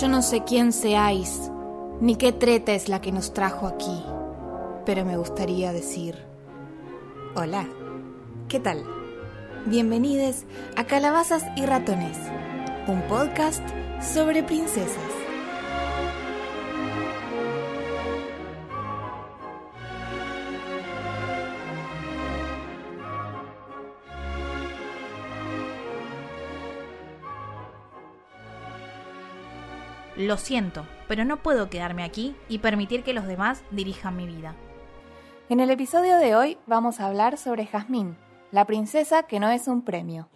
Yo no sé quién seáis, ni qué treta es la que nos trajo aquí, pero me gustaría decir, hola, ¿qué tal? Bienvenidos a Calabazas y Ratones, un podcast sobre princesas. Lo siento, pero no puedo quedarme aquí y permitir que los demás dirijan mi vida. En el episodio de hoy vamos a hablar sobre Jazmín, la princesa que no es un premio.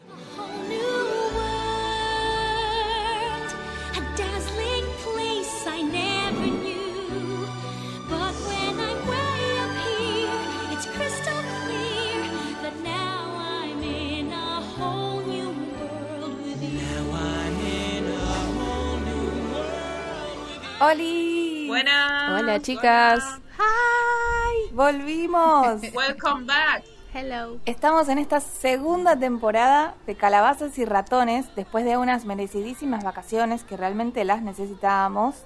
¡Holi! Buenas. Hola chicas. ¡Hi! ¡Volvimos! Welcome back. Hello. Estamos en esta segunda temporada de Calabazas y Ratones después de unas merecidísimas vacaciones que realmente las necesitábamos.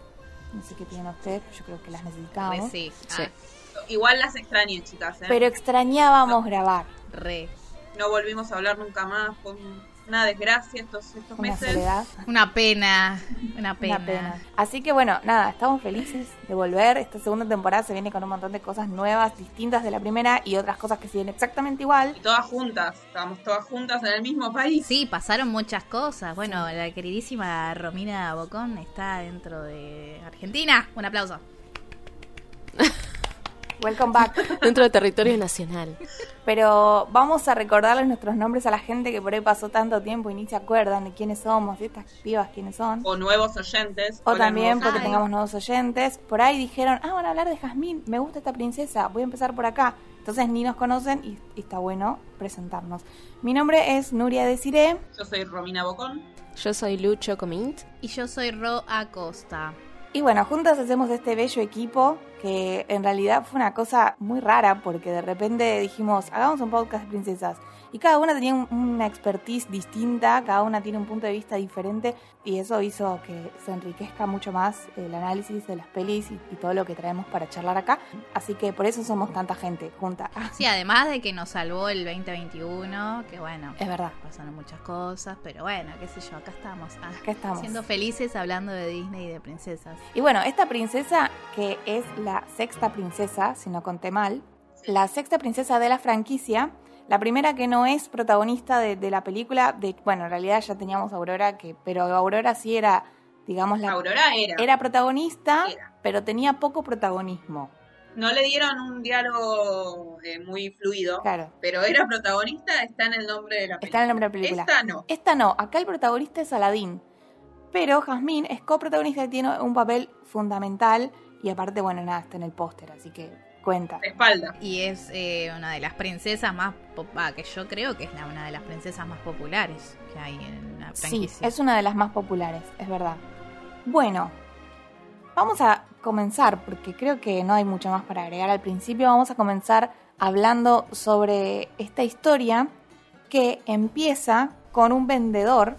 No sé qué tienen ustedes, pero yo creo que las necesitábamos. sí. Sí. Igual las extrañé, chicas. ¿eh? Pero extrañábamos grabar. Re. No volvimos a hablar nunca más. Fue una desgracia estos, estos Una meses. soledad. Una pena. Una pena. Una pena. Así que bueno, nada, estamos felices de volver. Esta segunda temporada se viene con un montón de cosas nuevas, distintas de la primera y otras cosas que siguen exactamente igual. Y todas juntas. Estábamos todas juntas en el mismo país. Sí, pasaron muchas cosas. Bueno, la queridísima Romina Bocón está dentro de Argentina. Un aplauso. Welcome back. Dentro de territorio nacional. Pero vamos a recordarles nuestros nombres a la gente que por ahí pasó tanto tiempo y ni se acuerdan de quiénes somos, de estas pibas quiénes son. O nuevos oyentes. O también porque Ay. tengamos nuevos oyentes. Por ahí dijeron, ah, van a hablar de Jazmín, me gusta esta princesa, voy a empezar por acá. Entonces ni nos conocen y, y está bueno presentarnos. Mi nombre es Nuria Desiré. Yo soy Romina Bocón. Yo soy Lucho Comint. Y yo soy Ro Acosta. Y bueno, juntas hacemos este bello equipo que en realidad fue una cosa muy rara porque de repente dijimos, hagamos un podcast de princesas. Y cada una tenía un- una expertise distinta, cada una tiene un punto de vista diferente y eso hizo que se enriquezca mucho más el análisis de las pelis y, y todo lo que traemos para charlar acá. Así que por eso somos tanta gente junta. Sí, además de que nos salvó el 2021, que bueno, Es verdad. pasaron muchas cosas, pero bueno, qué sé yo, acá estamos. Ah, Acá estamos. Siendo felices hablando de Disney y de princesas. Y bueno, esta princesa, que es la sexta princesa, si no conté mal, la sexta princesa de la franquicia, la primera que no es protagonista de, de la película, de bueno, en realidad ya teníamos a Aurora, que, pero Aurora sí era, digamos, la, Aurora era. era protagonista, Era. pero tenía poco protagonismo. No le dieron un diálogo eh, muy fluido. Claro. Pero era protagonista, está en el nombre de la película. Está en el nombre de la película. Esta no. Esta no, acá el protagonista es Aladdin. Pero Jasmine es coprotagonista y tiene un papel fundamental. Y aparte, bueno, nada, está en el póster, así que cuenta. De espalda. Y es eh, una de las princesas más, ah, que yo creo que es la, una de las princesas más populares que hay en la Sí, franquicia. es una de las más populares, es verdad. Bueno, vamos a comenzar, porque creo que no hay mucho más para agregar al principio. Vamos a comenzar hablando sobre esta historia que empieza con un vendedor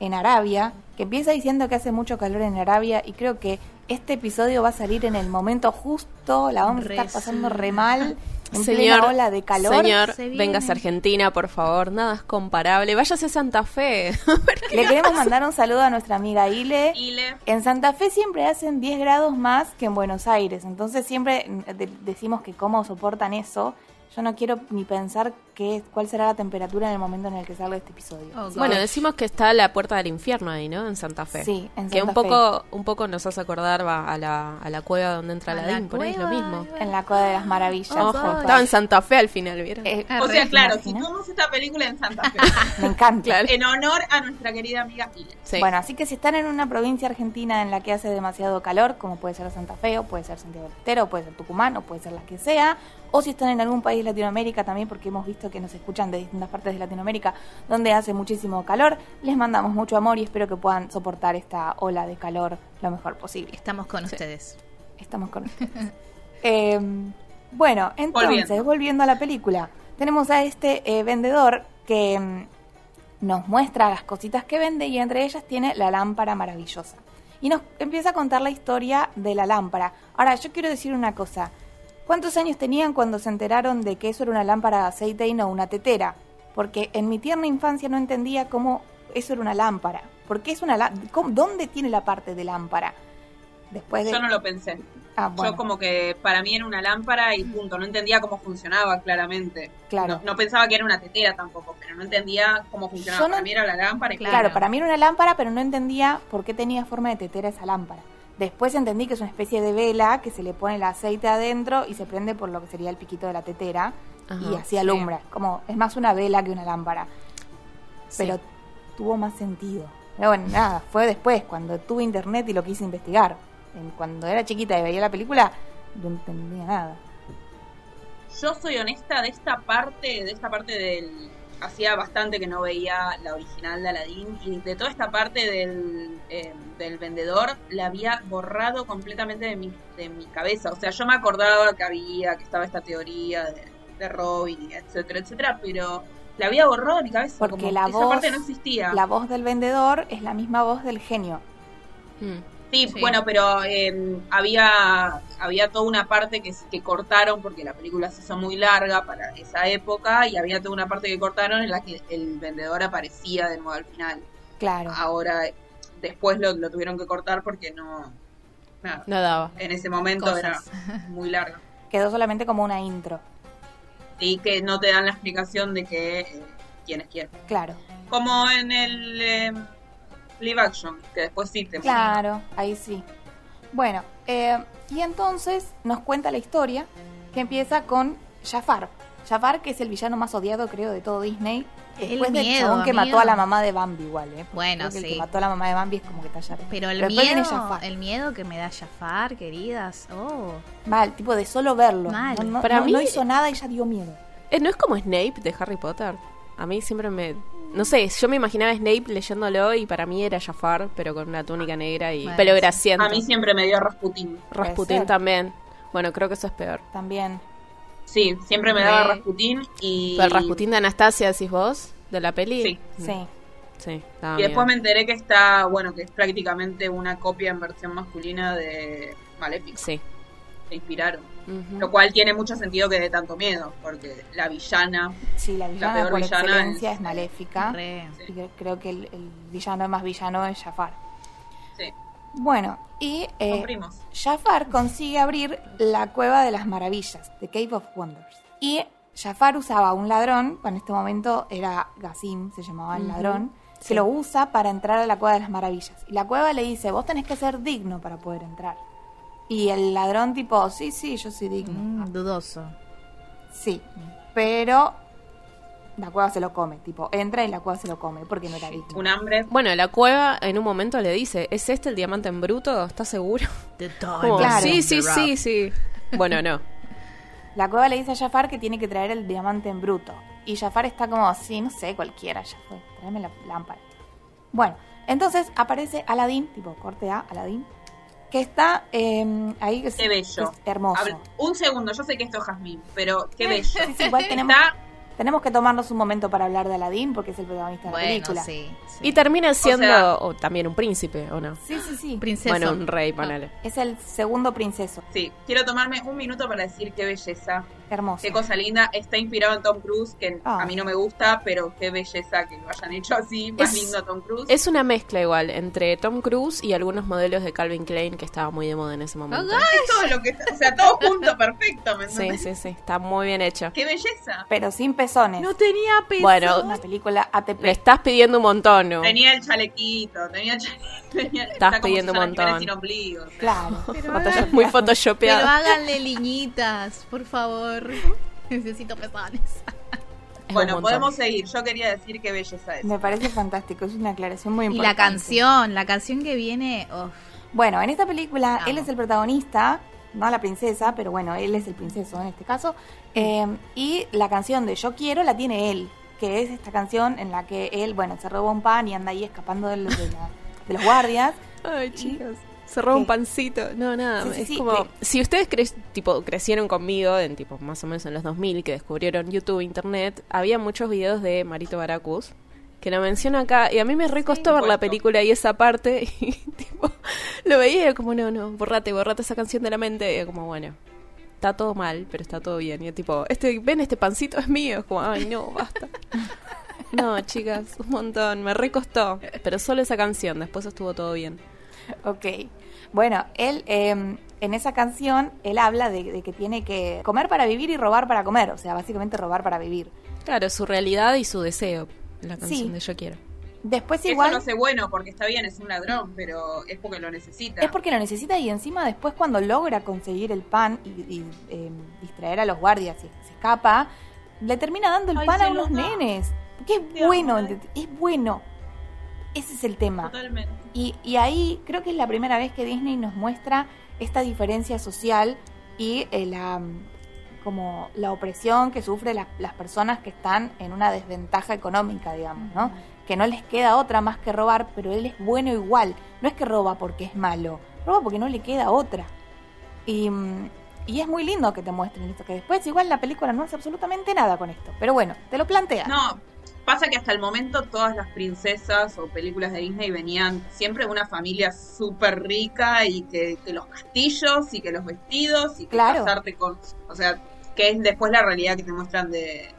en Arabia, que empieza diciendo que hace mucho calor en Arabia y creo que este episodio va a salir en el momento justo, la vamos a estar pasando re mal, en Señor, plena ola de calor. Señor, Se vengas a Argentina, por favor. Nada es comparable. Váyase a Santa Fe. Le queremos mandar un saludo a nuestra amiga Ile, Ile. En Santa Fe siempre hacen 10 grados más que en Buenos Aires, entonces siempre mm, de- decimos que cómo soportan eso. Yo no quiero ni pensar qué, cuál será la temperatura en el momento en el que salga este episodio. Oh, bueno, decimos que está la puerta del infierno ahí, ¿no? En Santa Fe. Sí, en Que un Santa poco, un poco nos hace acordar va, a, la, a la cueva donde entra la Aladdin, por ahí es lo mismo. En la Cueva de las Maravillas. Oh, Ojo, estaba en Santa Fe al final, ¿vieron? Eh, Ah, O sea, claro, ¿te imaginas? situamos esta película en Santa Fe. Me encanta. Claro. en honor a nuestra querida amiga Ile. Sí. Bueno, así que si están en una provincia argentina en la que hace demasiado calor, como puede ser Santa Fe, o puede ser Santiago del Estero, o puede ser Tucumán, o puede ser la que sea, o si están en algún país de Latinoamérica también, porque hemos visto que nos escuchan de distintas partes de Latinoamérica donde hace muchísimo calor, les mandamos mucho amor y espero que puedan soportar esta ola de calor lo mejor posible. Estamos con ustedes. Estamos con ustedes. Eh, bueno, entonces, volviendo. Volviendo. a la película, tenemos a este eh, vendedor que mm, nos muestra las cositas que vende y entre ellas tiene la lámpara maravillosa. Y nos empieza a contar la historia de la lámpara. Ahora, yo quiero decir una cosa. ¿Cuántos años tenían cuando se enteraron de que eso era una lámpara de aceite y no una tetera? Porque en mi tierna infancia no entendía cómo eso era una lámpara. ¿Por qué es una lá- cómo- ¿Dónde tiene la parte de lámpara? Después de... Yo no lo pensé. Ah, bueno. Yo como que para mí era una lámpara y punto. No entendía cómo funcionaba claramente. Claro. No, no pensaba que era una tetera tampoco, pero no entendía cómo funcionaba. No- Para mí era la lámpara y Claro. Claro, para mí era una lámpara, pero no entendía por qué tenía forma de tetera esa lámpara. Después entendí que es una especie de vela que se le pone el aceite adentro y se prende por lo que sería el piquito de la tetera y así alumbra. Como es más una vela que una lámpara. Pero tuvo más sentido. Pero bueno, nada, fue después, cuando tuve internet y lo quise investigar. En- cuando era chiquita y veía la película, no entendía nada. Yo soy honesta de esta parte, de esta parte del hacía bastante que no veía la original de Aladdin y de toda esta parte del, eh, del vendedor la había borrado completamente de mi, de mi cabeza. O sea, yo me acordaba que había, que estaba esta teoría de, de Robin, etcétera, etcétera, pero la había borrado de mi cabeza. Porque como la esa voz- parte no existía. La voz del vendedor es la misma voz del genio. Mm. Sí, Sí. bueno, pero eh, había, había toda una parte que, que cortaron porque la película se hizo muy larga para esa época y había toda una parte que cortaron en la que el vendedor aparecía de nuevo al final. Claro. Ahora, después lo, lo tuvieron que cortar porque no... Nada, No daba. en ese momento Cosas. era muy larga. Quedó solamente como una intro. Y que no te dan la explicación de que eh, quién es quién. Claro. Como en el eh, live action, que después sí te Claro, ahí sí. Bueno, eh, y entonces nos cuenta la historia que empieza con Jafar. Jafar, que es el villano más odiado, creo, de todo Disney. El Después del miedo, chabón que amigo. mató a la mamá de Bambi, igual, ¿eh? Porque Bueno, creo que El sí. que mató a la mamá de Bambi es como que está ya. Pero el después miedo, el miedo que me da Jafar, queridas. Oh, Mal, tipo de solo verlo. Mal. No, no- Para no- mí- no hizo nada y ya dio miedo. Eh, ¿No es como Snape de Harry Potter? A mí siempre me... No sé, yo me imaginaba a Snape leyéndolo y para mí era Jafar, pero con una túnica negra y Bueno, pelo sí. grasiento. A mí siempre me dio Rasputin. Rasputín ser. también. Bueno, creo que eso es peor. También. Sí, siempre me daba Re- Rasputin y... Pero el Rasputín de Anastasia, decís vos, de la peli. Sí. Sí. Sí, daba Y después me enteré que está, bueno, que es prácticamente una copia en versión masculina de Maléfica. Sí. Se inspiraron. Lo cual tiene mucho sentido que dé tanto miedo, porque la villana, Sí, la villana peor por villana excelencia es- es, maléfica. re. Y creo que el, el villano más villano es Jafar. sí, Bueno, y eh. Jafar consigue abrir la cueva de las maravillas, The Cave of Wonders. Y Jafar usaba un ladrón, en este momento era Gazim, se llamaba el ladrón, sí. que lo usa para entrar a la cueva de las maravillas. Y la cueva le dice, vos tenés que ser digno para poder entrar. Y el ladrón tipo, sí, sí, yo soy digno. Mm, dudoso. Sí, pero la cueva se lo come, tipo, entra y la cueva se lo come porque no era digno. Un hambre. Bueno, la cueva en un momento le dice, ¿es este el diamante en bruto? ¿Estás seguro? Como, Claro. Sí, sí, sí, sí. Bueno, no. La cueva le dice a Jafar que tiene que traer el diamante en bruto. Y Jafar está como, sí, no sé, cualquiera, ya fue, tráeme la lámpara. Bueno, entonces aparece Aladín, tipo corte A, Aladín, que está eh, ahí, es, Qué bello. es hermoso. Habl- Un segundo, yo sé que esto es Jazmín, pero qué bello. Sí, sí, igual tenemos, Está, tenemos que tomarnos un momento para hablar de Aladín porque es el protagonista de la película. sí. sí. Y termina siendo sea- o también un príncipe, ¿o no? Sí, sí, sí. Princesa. Bueno, un rey, ponele. Es el segundo princeso. sí, quiero tomarme un minuto para decir qué belleza, Hermoso. qué cosa linda. Está inspirado en Tom Cruise, que Ah. a mí no me gusta, pero qué belleza que lo hayan hecho así, más Es- lindo a Tom Cruise. Es una mezcla igual entre Tom Cruise y algunos modelos de Calvin Klein que estaba muy de moda en ese momento. Es todo lo que, o sea, todo junto, perfecto, ¿me Sí, sí, sí, está muy bien hecho. Qué belleza. Pero sin pezones. No tenía peso. Bueno, Una película ATP. Le estás pidiendo un montón, ¿no? Tenía el chalequito, tenía el chalequito. Tenía, Estás pidiendo un montón. sin ombligo. o sea. Claro. Pero muy Pero photoshopeado. háganle liñitas, por favor. Necesito pezones. Bueno, podemos seguir. Yo quería decir qué belleza es. Me parece fantástico, es una aclaración muy Y importante. la canción, la canción que viene. oh, Bueno, en esta película él es el protagonista, no la princesa, pero bueno, él es el princeso en este caso. eh, y la canción de Yo Quiero la tiene él, que es esta canción en la que él, bueno, se roba un pan y anda ahí escapando de los, de la- de los guardias. Ay, chicos. Roba un pancito. No, nada. Sí, sí, es sí, como. Si ustedes cre- tipo, crecieron conmigo, en tipo más o menos en los 2000, que descubrieron YouTube, Internet, había muchos videos de Marito Baracus que lo menciona acá. Y a mí me recostó ver la película y esa parte. Y tipo, Lo veía y era como, no, no, borrate, borrate esa canción de la mente. Y era como, bueno, está todo mal, pero está todo bien. Y yo tipo, este, ven, este pancito es mío. Es como, ay, no, basta. No, chicas, un montón, me recostó. Pero solo esa canción, después estuvo todo bien. Ok. Bueno, él eh, en esa canción, él habla de, de que tiene que comer para vivir y robar para comer. O sea, básicamente robar para vivir. Claro, su realidad y su deseo, la canción Sí. de Yo Quiero. Después Eso igual... no hace bueno porque está bien, es un ladrón, pero es porque lo necesita. Es porque lo necesita y encima después cuando logra conseguir el pan y, y, eh, distraer a los guardias y se escapa, le termina dando el Ay, pan a unos nenes. Porque es Te bueno, eh. es bueno. Ese es el tema. Totalmente. Y, y ahí creo que es la primera vez que Disney nos muestra esta diferencia social y eh, la como la opresión que sufren las, las personas que están en una desventaja económica, digamos, ¿no? Que no les queda otra más que robar, pero él es bueno igual. No es que roba porque es malo, roba porque no le queda otra. Y, y es muy lindo que te muestren esto, que después igual la película no hace absolutamente nada con esto. Pero bueno, te lo plantea. No, pasa que hasta el momento todas las princesas o películas de Disney venían siempre de una familia súper rica y que, que los castillos y que los vestidos y que Claro. casarte con... O sea, que es después la realidad que te muestran de,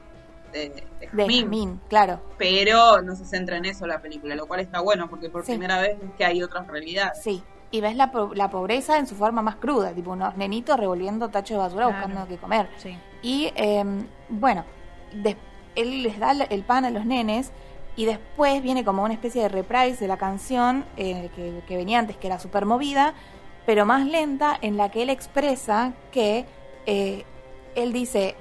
de, de de Jasmine. Jasmine, claro. Pero no se centra en eso la película, lo cual está bueno porque por Sí. primera vez es que hay otras realidades. Sí, y ves la, po- la pobreza en su forma más cruda, tipo unos nenitos revolviendo tachos de basura Claro. buscando qué comer. Sí. Y eh, bueno, des- él les da el- pan a los nenes y después viene como una especie de reprise de la canción eh, que, que venía antes, que era súper movida, pero más lenta, en la que él expresa que eh, él dice,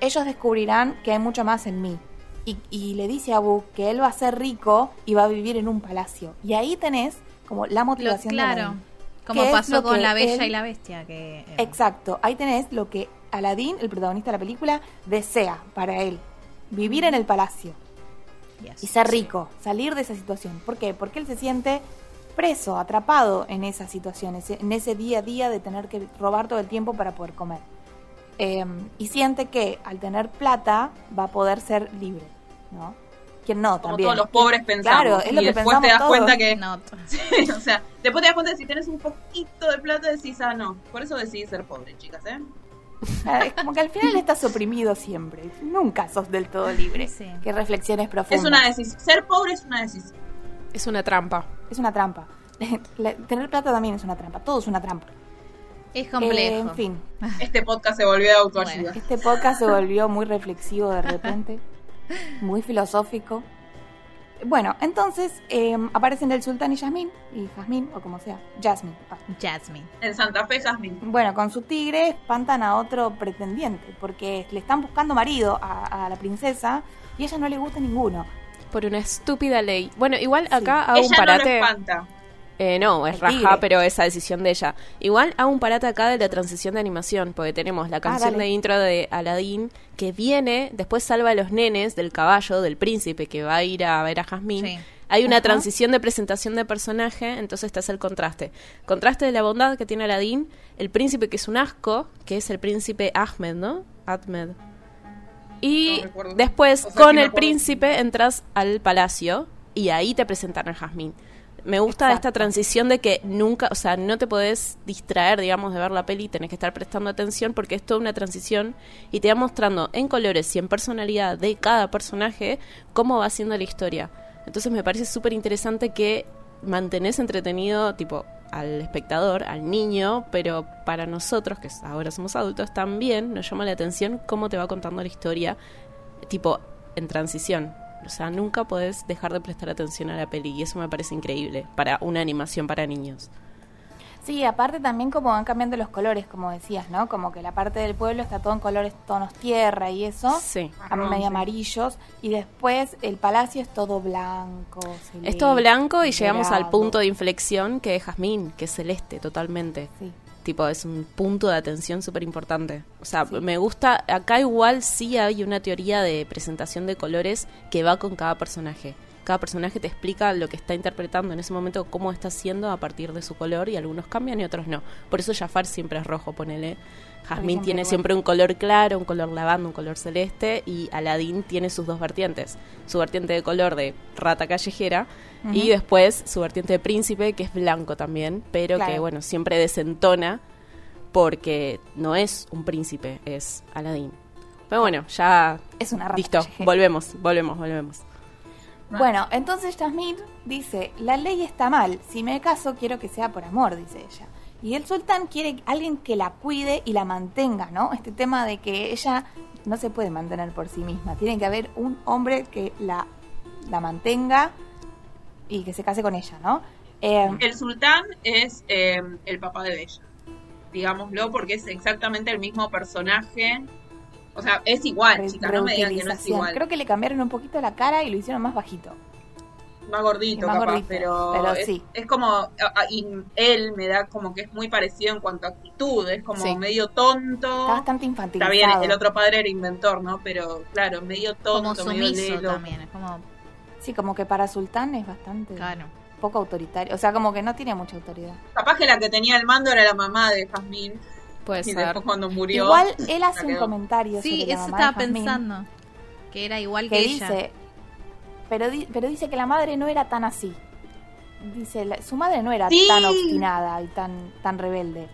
ellos descubrirán que hay mucho más en mí. Y, y le dice a Boo que él va a ser rico y va a vivir en un palacio. Y ahí tenés como la Lo- motivación de claro. Como ¿Qué es pasó lo con La Bella él- y la Bestia. que eh, Exacto, ahí tenés lo que Aladdin, el protagonista de la película, desea para él. Vivir en el palacio yes. y ser rico, salir de esa situación. ¿Por qué? Porque él se siente preso, atrapado en esa situación, ese- en ese día a día de tener que robar todo el tiempo para poder comer. Eh, y siente que al tener plata va a poder ser libre, ¿no? ¿Quién no? Como también. todos los pobres pensamos. Claro, es lo y que después te das todos. cuenta que... No, Sí, o sea, después te das cuenta que si tienes un poquito de plata decís, ah, no. Por eso decidí ser pobre, chicas, ¿eh? Es como que al final estás oprimido siempre. Nunca sos del todo libre. Sí. Qué reflexiones profundas. Es una decisión. Ser pobre es una decisión. Es una trampa. Es una trampa. Tener plata también es una trampa. Todo es una trampa. es complejo. Eh, en fin, Este podcast se volvió de autoayuda. Bueno. este podcast se volvió muy reflexivo de repente. Muy filosófico. Bueno, entonces eh, aparecen el sultán y Yasmín, y Jazmín, o como sea, Jasmine. ah. Jasmine. En Santa Fe, Jasmine. Bueno, con su tigre espantan a otro pretendiente, porque le están buscando marido a, a la princesa y a ella no le gusta ninguno. Por una estúpida ley. Bueno, igual acá hago un Ella no lo parate. espanta. Eh, no, es raja, tigre. pero esa decisión de ella. Igual hago un parate acá de la transición de animación, porque tenemos la canción dale. de intro de Aladdin que viene, después salva a los nenes del caballo, del príncipe que va a ir a ver a Jasmine. Sí. Hay una Ajá. transición de presentación de personaje, entonces está el contraste. Contraste de la bondad que tiene Aladdin, el príncipe que es un asco, que es el príncipe Ahmed, ¿no? Ahmed. Y No después, O sea, con el príncipe, entras al palacio y ahí te presentan a Jasmine. Me gusta Exacto. esta transición de que nunca, o sea, no te podés distraer, digamos, de ver la peli, tenés que estar prestando atención porque es toda una transición y te va mostrando en colores y en personalidad de cada personaje cómo va siendo la historia. Entonces me parece súper interesante que mantenés entretenido, tipo, al espectador, al niño, pero para nosotros, que ahora somos adultos, también nos llama la atención cómo te va contando la historia, tipo, en transición. O sea, nunca podés dejar de prestar atención a la peli y eso me parece increíble para una animación para niños. Sí, aparte también como van cambiando los colores, como decías, ¿no? Como que la parte del pueblo está todo en colores tonos tierra y eso, Sí. a medio sí. amarillos, y después el palacio es todo blanco. Es todo blanco y llegamos al punto de inflexión que es Jazmín, que es celeste totalmente. Sí. Tipo, es un punto de atención súper importante. O sea, Sí. me gusta. Acá igual sí hay una teoría de presentación de colores que va con cada personaje. cada personaje te explica lo que está interpretando en ese momento, cómo está haciendo a partir de su color y algunos cambian y otros no. Por eso Jafar siempre es rojo, ponele. Jazmín tiene siempre un color claro, un color lavanda, un color celeste y Aladín tiene sus dos vertientes. Su vertiente de color de rata callejera y después su vertiente de príncipe que es blanco también, pero que bueno, siempre desentona porque no es un príncipe, es Aladín. Pero bueno, ya Es una rata listo, callejera. volvemos, volvemos, volvemos. Bueno, entonces Jasmine dice, la ley está mal, si me caso quiero que sea por amor, dice ella. Y el sultán quiere alguien que la cuide y la mantenga, ¿no? Este tema de que ella no se puede mantener por sí misma, tiene que haber un hombre que la, la mantenga y que se case con ella, ¿no? Eh, El sultán es eh, el papá de Bella, digámoslo, porque es exactamente el mismo personaje. O sea, es igual, chicas, no me digan que no es igual. Creo que le cambiaron un poquito la cara y lo hicieron más bajito. Más gordito, más capaz, gordito, pero, pero es, sí. es como, y él me da como que es muy parecido en cuanto a actitud, es como Sí. medio tonto. Está bastante Está infantilizado. bien, el otro padre era inventor, ¿no? Pero claro, medio Como tonto, medio sumiso lelo. también, es como, Sí, como que para sultán es bastante claro. poco autoritario. O sea, como que no tiene mucha autoridad. Capaz que la que tenía el mando era la mamá de Jazmín. Puede Y ser. después cuando murió. Igual él hace un comentario Sí, sobre la eso mamá estaba pensando. Que era igual que, que ella. dice, pero, di- pero dice que la madre no era tan así. Dice, la- su madre no era Sí. tan obstinada y tan, tan rebelde.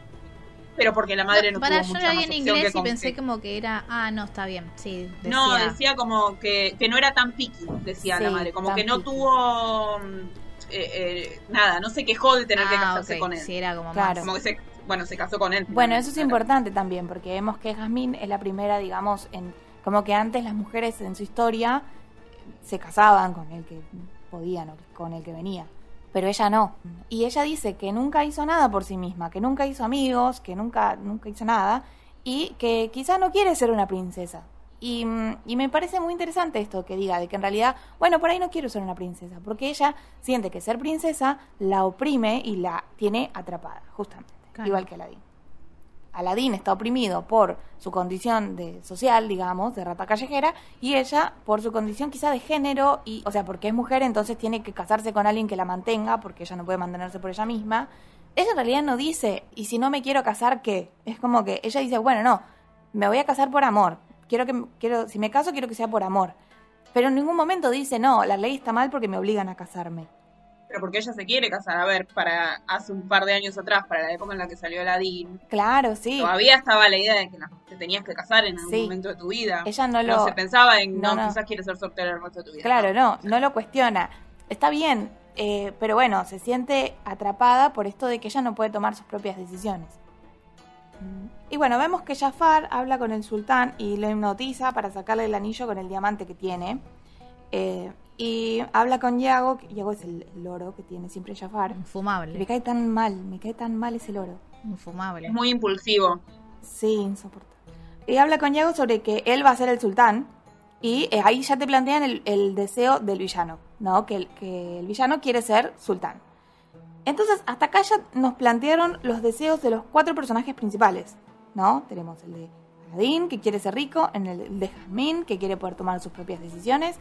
Pero porque la madre no, Para tuvo yo mucha la vi en inglés y pensé que- como que era, ah, no, está bien, sí. Decía, No, decía como que, que no era tan piqui, decía Sí, la madre. Como que no picky. tuvo. mm, eh, eh, nada, no se quejó de tener que ah, casarse con él. sí, era como Claro. más. Como que se, bueno, se casó con él. Bueno, eso es Claro. importante también, porque vemos que Jazmín es la primera, digamos, en como que antes las mujeres en su historia se casaban con el que podían o con el que venía, pero ella no. Y ella dice que nunca hizo nada por sí misma, que nunca hizo amigos, que nunca, nunca hizo nada y que quizá no quiere ser una princesa. Y, mm, y me parece muy interesante esto que diga, de que en realidad, bueno, por ahí no quiero ser una princesa, porque ella siente que ser princesa la oprime y la tiene atrapada, justamente, Claro. igual que Aladín. Aladín está oprimido por su condición de social, digamos, de rata callejera, y ella por su condición quizá de género, y, o sea, porque es mujer, entonces tiene que casarse con alguien que la mantenga, porque ella no puede mantenerse por ella misma. Ella en realidad no dice, y si no me quiero casar, ¿qué? Es como que ella dice, bueno, no, me voy a casar por amor. Quiero que, quiero, si me caso, quiero que sea por amor. Pero en ningún momento dice, no, la ley está mal porque me obligan a casarme. Pero porque ella se quiere casar. A ver, para hace un par de años atrás, para la época en la que salió Aladdin, Claro, sí. todavía estaba la idea de que te tenías que casar en algún Sí. momento de tu vida. Ella no No lo... se pensaba en, no, no, no. quizás quieres ser soltera el resto de tu vida. Claro, no, no lo cuestiona. Está bien, eh, pero bueno, se siente atrapada por esto de que ella no puede tomar sus propias decisiones. Mm. Y bueno, vemos que Jafar habla con el sultán y lo hipnotiza para sacarle el anillo con el diamante que tiene. Eh, y habla con Yago, que Yago es el, el loro que tiene siempre Jafar. Me Infumable. cae tan mal, me cae tan mal ese loro. Infumable. Es muy impulsivo. Sí, insoportable. Y habla con Yago sobre que él va a ser el sultán. Y eh, ahí ya te plantean el, el deseo del villano, ¿no? Que el, que el villano quiere ser sultán. Entonces, hasta acá ya nos plantearon los deseos de los cuatro personajes principales, ¿no? Tenemos el de Aladdin, que quiere ser rico, en el de Jasmine, que quiere poder tomar sus propias decisiones,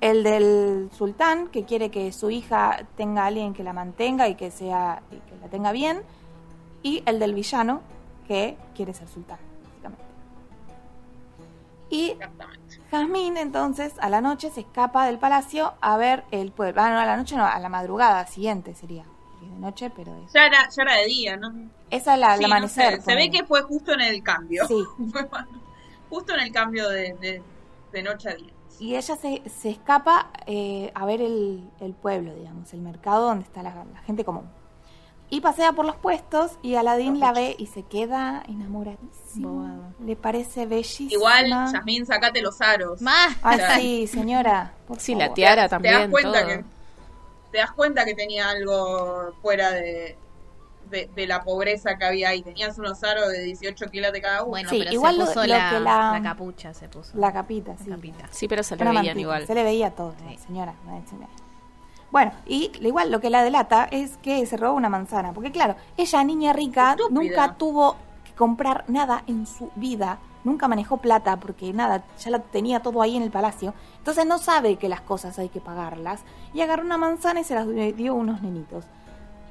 el del sultán, que quiere que su hija tenga a alguien que la mantenga y que, sea, y que la tenga bien, y el del villano, que quiere ser sultán, básicamente. Y. Jazmín entonces a la noche se escapa del palacio a ver el pueblo. Ah, no, a la noche no, a la madrugada siguiente sería. De noche, pero es... Ya era, ya era de día, ¿no? Esa es la, el Sí, no amanecer. sé, Se ve que fue justo en el cambio. Sí. Justo en el cambio de, de, de noche a día. Y ella se, se escapa eh, a ver el, el pueblo, digamos, el mercado donde está la, la gente común. Y pasea por los puestos y Aladín la ve y se queda enamoradísimo. Le parece bellísima. Igual, Yasmín, sacate los aros. Más. Claro. sí, señora. por Sí, favor. la tiara Te das también, cuenta todo. que te das cuenta que tenía algo fuera de, de, de la pobreza que había ahí. Tenías unos aros de 18 kilos de cada uno. Bueno, Sí, pero igual se lo- puso lo la, que la- la capucha, se puso. La capita, sí. La capita. Sí, pero se le veían mantita, igual. Se le veía todo, Sí. señora. no, señora. Bueno, y igual lo que la delata es que se robó una manzana. Porque claro, ella, niña rica, Estúpida. nunca tuvo que comprar nada en su vida. nunca manejó plata porque nada, ya la tenía todo ahí en el palacio. Entonces no sabe que las cosas hay que pagarlas. Y agarró una manzana y se las dio a unos nenitos.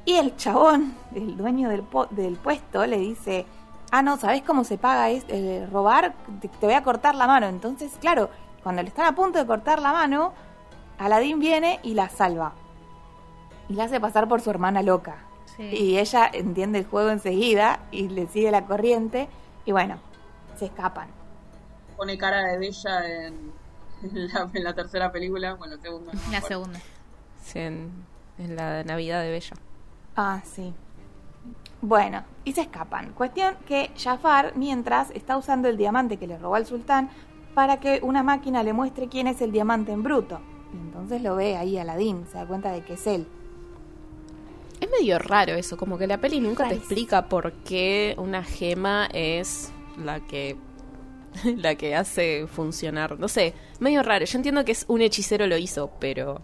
Y el chabón, el dueño del, po- del puesto, le dice, ah, no, ¿sabés cómo se paga es, eh, robar? Te, te voy a cortar la mano. Entonces, claro, cuando le están a punto de cortar la mano, Aladín viene y la salva. Y la hace pasar por su hermana loca. Sí. Y ella entiende el juego enseguida y le sigue la corriente. Y bueno, se escapan. Pone cara de Bella en, en la, en la tercera película, bueno, segunda. no La acuerdo. segunda. Sí, en, en la Navidad de Bella. Ah, sí. Bueno, y se escapan. Cuestión que Jafar, mientras, está usando el diamante que le robó al sultán para que una máquina le muestre quién es el diamante en bruto. Y entonces lo ve ahí Aladín, se da cuenta de que es él. Es medio raro eso, como que la peli nunca te explica por qué una gema es la que la que hace funcionar. No sé, medio raro. Yo entiendo que es un hechicero lo hizo, pero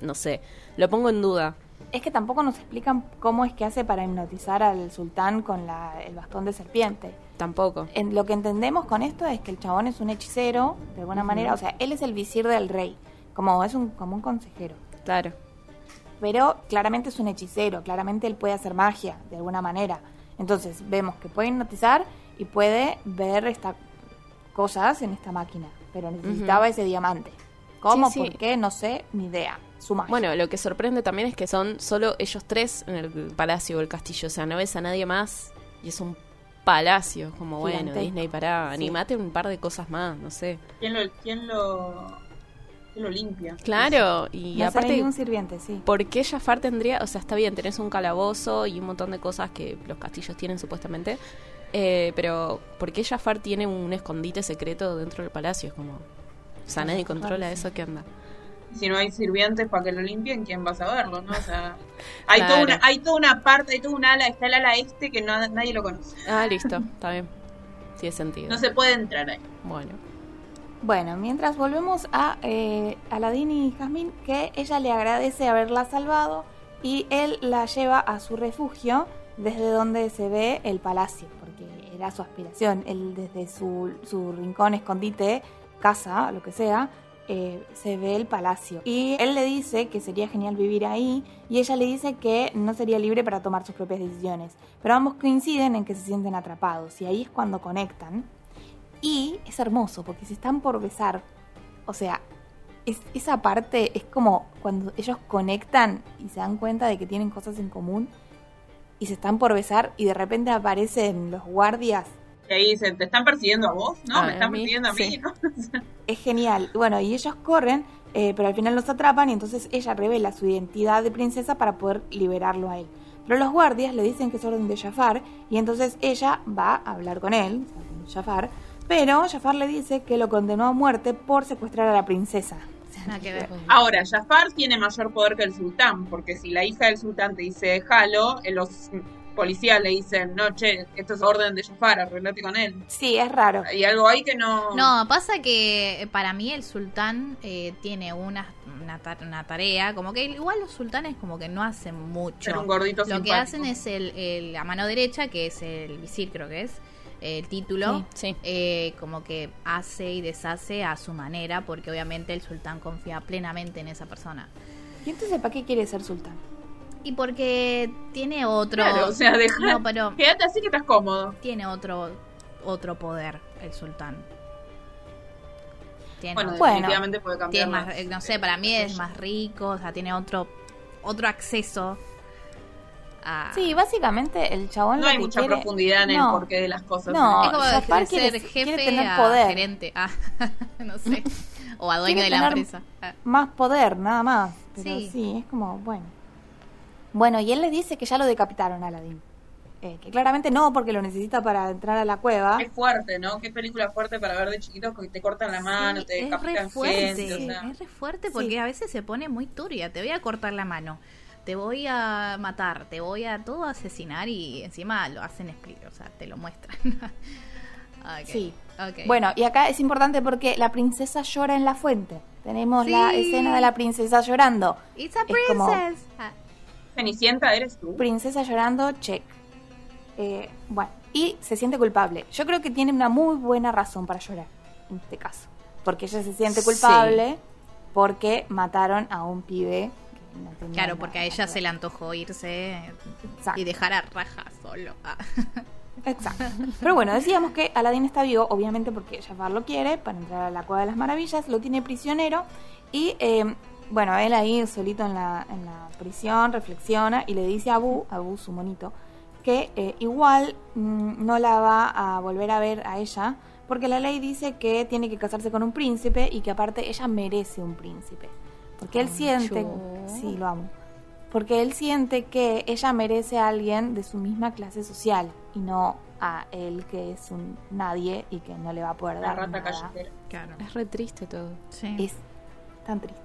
no sé, lo pongo en duda. Es que tampoco nos explican cómo es que hace para hipnotizar al sultán con la- el bastón de serpiente. Tampoco. En, lo que entendemos con esto es que el chabón es un hechicero, de alguna manera, o sea, él es el visir del rey, como es un, como un consejero. Claro. Pero claramente es un hechicero, claramente él puede hacer magia, de alguna manera. Entonces vemos que puede hipnotizar y puede ver estas cosas en esta máquina, pero necesitaba ese diamante. ¿Cómo? Sí, sí. ¿Por qué? No sé, ni idea. Su magia. Bueno, lo que sorprende también es que son solo ellos tres en el palacio o el castillo. O sea, no ves a nadie más y es un palacio. Como bueno, Gigantesco. Disney, pará, Sí. animate un par de cosas más, no sé. ¿Quién lo, quién lo, quién lo limpia? Claro, y no aparte, un sirviente, sí. ¿por qué Jafar tendría? O sea, está bien, tenés un calabozo y un montón de cosas que los castillos tienen supuestamente. eh, pero, ¿por qué Jafar tiene un escondite secreto dentro del palacio? Es como. O sea, nadie controla eso, ¿qué onda? Si no hay sirvientes para que lo limpien, ¿quién va a saberlo, no? O sea, hay, Claro. toda, una, hay toda una parte, hay toda un ala, está el ala este que no, nadie lo conoce. Ah, listo, está bien. Tiene sentido. No se puede entrar ahí. Bueno. Bueno, mientras volvemos a eh, Aladín y Jazmín, que ella le agradece haberla salvado y él la lleva a su refugio desde donde se ve el palacio, porque era su aspiración. Él desde su, su rincón, escondite, casa, lo que sea, eh, se ve el palacio. Y él le dice que sería genial vivir ahí y ella le dice que no sería libre para tomar sus propias decisiones. Pero ambos coinciden en que se sienten atrapados y ahí es cuando conectan. Y es hermoso porque se están por besar. O sea, es, esa parte es como cuando ellos conectan y se dan cuenta de que tienen cosas en común y se están por besar y de repente aparecen los guardias. Y ahí dicen, ¿te están persiguiendo a vos? No, me a están mí, persiguiendo a mí, sí. ¿no? Es genial. Bueno, y ellos corren, eh, pero al final los atrapan y entonces ella revela su identidad de princesa para poder liberarlo a él. Pero los guardias le dicen que es orden de Jafar y entonces ella va a hablar con él, o sea, con Jafar, pero Jafar le dice que lo condenó a muerte por secuestrar a la princesa. O sea, Nada que ver. Ahora, Jafar tiene mayor poder que el sultán, porque si la hija del sultán te dice déjalo, eh, los policías le dicen, no, che, esto es orden de Jafar, arreglate con él. Sí, es raro. Hay algo ahí que no... No, pasa que para mí el sultán eh, tiene una, una, ta- una tarea, como que igual los sultanes como que no hacen mucho. Un gordito Lo que hacen es el, el- la mano derecha, que es el visir creo que es, el título. Sí. eh, como que hace y deshace a su manera, porque obviamente el sultán confía plenamente en esa persona. ¿Y entonces para qué quiere ser sultán? Y porque tiene otro... Claro, o sea, deja... No, pero Quédate así que estás cómodo. tiene otro otro poder el sultán. Tiene Bueno, otro- Bueno. definitivamente puede cambiar. tiene más, eh, no sé, para mí es más rico, o sea, tiene otro otro acceso a Sí, básicamente el chabón No lo hay que mucha quiere- profundidad en No. el porqué de las cosas. No, es como Jafar de quiere- ser quiere jefe tener a poder. gerente, ah, no sé, o a dueño Quiere de la empresa. Ah. más poder, nada más. Pero Sí. sí. es como, bueno. Bueno, y él le dice que ya lo decapitaron a Aladdin. Eh, que claramente no, porque lo necesita para entrar a la cueva. Es fuerte, ¿no? Qué película fuerte para ver de chiquitos que te cortan la mano, Sí, te es re decapitan fuerte, gente, o sea. es re fuerte porque Sí. a veces se pone muy turbia. Te voy a cortar la mano, te voy a matar, te voy a todo asesinar y encima lo hacen split, o sea, te lo muestran. Sí. Bueno, y acá es importante porque la princesa llora en la fuente. Tenemos la escena de la princesa llorando. It's a es como- princess. Ah, Cenicienta, ¿eres tú? Princesa llorando, check. Eh, bueno, y se siente culpable. Yo creo que tiene una muy buena razón para llorar en este caso, porque ella se siente Sí. culpable porque mataron a un pibe. que no tenía Claro, porque a ella se le antojó irse Exacto. y dejar a Raja solo. Ah. Exacto. Pero bueno, decíamos que Aladdin está vivo, obviamente porque Jafar lo quiere para entrar a la Cueva de las Maravillas, lo tiene prisionero y, eh, bueno, él ahí solito en la, en la prisión reflexiona y le dice a Abu, a Abu su monito, que eh, igual mm, no la va a volver a ver a ella porque la ley dice que tiene que casarse con un príncipe y que aparte ella merece un príncipe. Porque él siente, yo. sí, lo amo, porque él siente que ella merece a alguien de su misma clase social y no a él que es un nadie y que no le va a poder La dar rata nada. callejera. Claro. Es re triste todo. Sí. Es tan triste.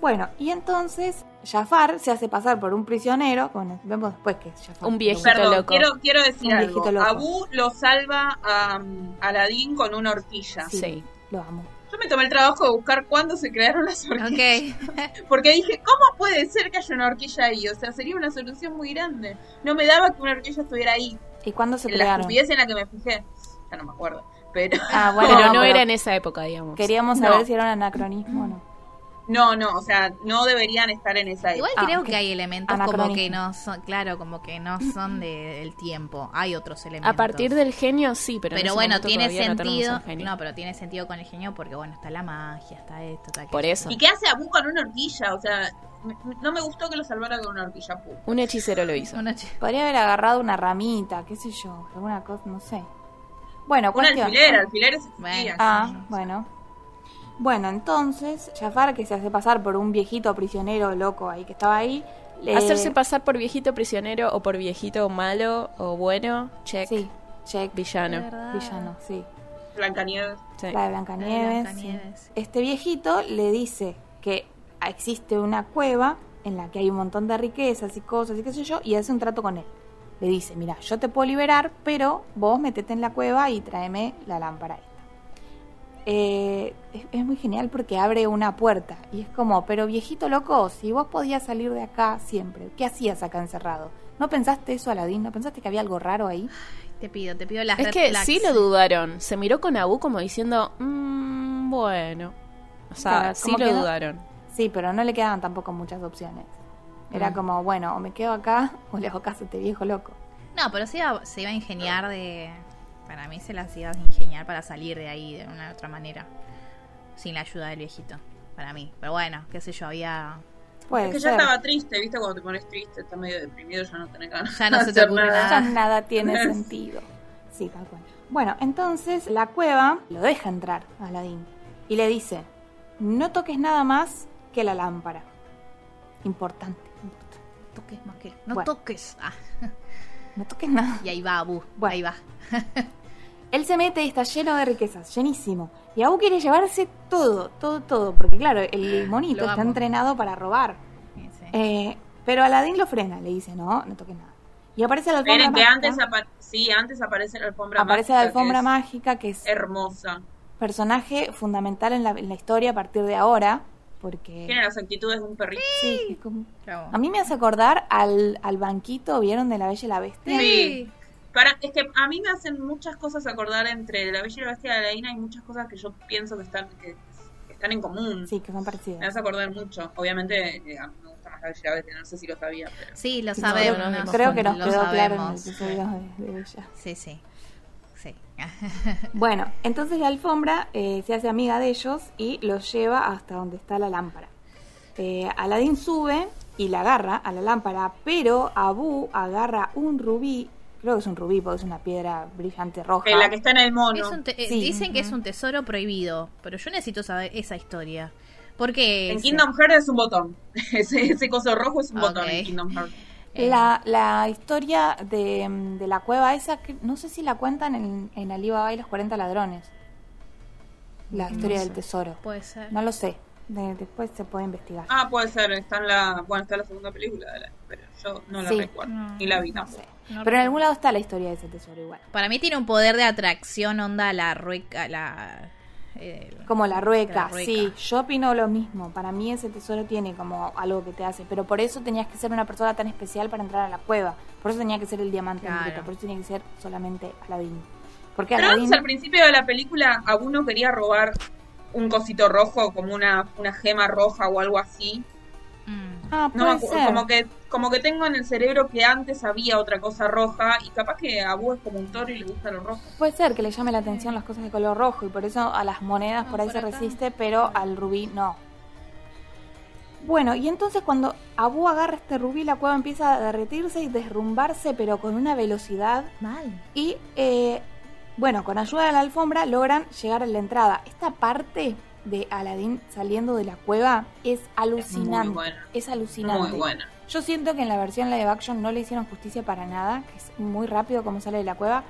Bueno, y entonces Jafar se hace pasar por un prisionero, bueno, vemos después que es Jafar. Un viejito Perdón, loco. quiero, quiero decir Un algo. viejito loco. Abu lo salva a um, Aladín con una horquilla. Sí, Sí. Lo amo. Yo me tomé el trabajo de buscar cuándo se crearon las horquillas. Ok. Porque dije, ¿cómo puede ser que haya una horquilla ahí? O sea, sería una solución muy grande. No me daba que una horquilla estuviera ahí. ¿Y cuándo se En la crearon? estupidez en la que me fijé. Ya no me acuerdo. Pero. Ah, bueno, pero no, pero era en esa época, digamos. Queríamos No. saber si era un anacronismo o no. No, no, o sea, no deberían estar en esa Igual. Ah, creo ok. que hay elementos como que no son, claro, como que no son de- del tiempo. Hay otros elementos. A partir del genio, sí, pero Pero bueno, tiene no sentido. genio. No, pero tiene sentido con el genio porque bueno, está la magia, está esto, está aquello. Por eso. ¿Y qué hace Abu con una horquilla? O sea, me- no me gustó que lo salvara con una horquilla. pu. Un hechicero lo hizo. Una ch- Podría haber agarrado una ramita, qué sé yo, alguna cosa, no sé. Bueno, Un cuestión. alfiler, alfileres Bueno. existían. Ah, bueno. Bueno, entonces, Jafar, que se hace pasar por un viejito prisionero loco ahí que estaba ahí. le- Hacerse pasar por viejito prisionero o por viejito malo o bueno, check. Sí, check. Villano. Villano, sí. Blancanieves. Sí. La de Blancanieves. La de Blancanieves. sí. Este viejito le dice que existe una cueva en la que hay un montón de riquezas y cosas y qué sé yo, y hace un trato con él. Le dice, mira, yo te puedo liberar, pero vos metete en la cueva y tráeme la lámpara esta. Eh, es, es muy genial porque abre una puerta y es como, pero viejito loco, si vos podías salir de acá siempre, ¿qué hacías acá encerrado? ¿No pensaste eso, Aladín? ¿No pensaste que había algo raro ahí? Te pido, te pido las Es que flags. sí lo dudaron. Se miró con Abu como diciendo, "Mm, bueno. O sea, Claro, sí lo dudaron. Sí, pero no le quedaban tampoco muchas opciones. Era Mm. como, bueno, o me quedo acá o le hago caso a este viejo loco. No, pero se iba, se iba a ingeniar de. Para mí se las iba a ingeniar para salir de ahí de una u otra manera. Sin la ayuda del viejito. Para mí. Pero bueno, qué sé yo, había. Puede Es que ya estaba triste, ¿viste? Cuando te pones triste, estás medio deprimido, ya no tenés ganas. Ya no se te ocurre nada. Ya nada tiene sentido. Sí, tal cual. Bueno, entonces la cueva lo deja entrar a Aladín y le dice, no toques nada más que la lámpara. Importante, importante. Toques más que. No Bueno. toques. Ah, No toques nada. y ahí va, Abu. Bueno. Ahí va. Él se mete y está lleno de riquezas, llenísimo. Y Abu quiere llevarse todo, todo, todo. Porque claro, el monito está entrenado para robar. Sí, sí. Eh, pero Aladín lo frena, le dice, no, no toques nada. Y aparece la alfombra mágica. antes, apa- sí, antes aparece la alfombra aparece la mágica, que alfombra es mágica, que es Hermosa. personaje fundamental en la, en la historia a partir de ahora. Porque Tiene las actitudes de un perrito. sí, es como- Bravo. a mí me hace acordar al, al banquito, ¿vieron? De la Bella y la Bestia. Sí. Para, es que a mí me hacen muchas cosas acordar entre la Bella y la Bestia de Aladina. Hay muchas cosas que yo pienso que están, que, que están en común. Sí, que son Me parecidas. hace acordar mucho. Obviamente, eh, a mí me gusta más la Bella y la Bestia. No sé si lo sabía, pero... Sí, lo sabemos. no, no, nos- Creo que nos lo quedó claro en el sabemos. episodio de, de Bella. Sí, sí. Sí. Bueno, entonces la alfombra eh, se hace amiga de ellos y los lleva hasta donde está la lámpara. Eh, Aladín sube y la agarra a la lámpara, pero Abu agarra un rubí, creo que es un rubí porque es una piedra brillante roja. Eh, la que está en el mono. Es un te- eh, Sí. Dicen que es un tesoro prohibido, pero yo necesito saber esa historia. Porque En Kingdom Hearts es un botón. ese, ese coso rojo es un botón en Kingdom Hearts. La, la historia de, de la cueva esa, que no sé si la cuentan en, en Alibaba y los 40 ladrones. La historia del tesoro. puede ser. No lo sé. De- después se puede investigar. Ah, puede ser. Está en la... Bueno, está en la segunda película de la... Pero yo no la Sí. recuerdo. No. Ni la vi No tampoco. sé. No Pero en algún lado está la historia de ese tesoro igual. Para mí tiene un poder de atracción, onda la rueca, la eh, Como la rueca, La rueca. sí, yo opino lo mismo. Para mí ese tesoro tiene como algo que te hace, pero por eso tenías que ser una persona tan especial para entrar a la cueva. Por eso tenía que ser el diamante Claro. por eso tenía que ser solamente Aladdin. Porque Pero Aladdin antes, al principio de la película, Abu no quería robar un cosito rojo, como una, una gema roja o algo así. Ah, No, me puede acu- ser. como que como que tengo en el cerebro que antes había otra cosa roja y capaz que Abu es como un toro y le gusta lo rojo. Puede ser que le llame la atención las cosas de color rojo y por eso a las monedas No, por ahí por se acá. resiste, pero al rubí no. Bueno, y entonces cuando Abu agarra este rubí, la cueva empieza a derretirse y derrumbarse, pero con una velocidad. Mal. Y eh, bueno, con ayuda de la alfombra logran llegar a la entrada. Esta parte de Aladdin saliendo de la cueva es alucinante. buena. Es alucinante. Muy buena. Yo siento que en la versión live action no le hicieron justicia para nada, que es muy rápido como sale de la cueva,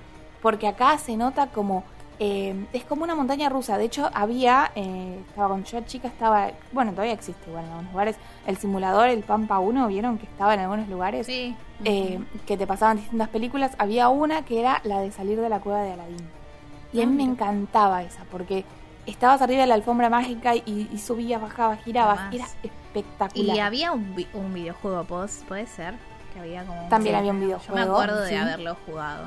porque acá se nota como eh, es como una montaña rusa. De hecho, había, eh, estaba con yo chica, estaba, bueno, todavía existe igual en algunos lugares, el simulador, el Pampa 1, vieron que estaba en algunos lugares, Sí. eh, que te pasaban distintas películas. Había una que era la de salir de la cueva de Aladdin. Y a mí me encantaba esa, porque estabas arriba de la alfombra mágica y, y subías, bajabas, girabas. Además. Era espectacular. Y había un, vi- un videojuego post, puede ser. Que había como. También Sí. había un Yo me videojuego, acuerdo de sí. haberlo jugado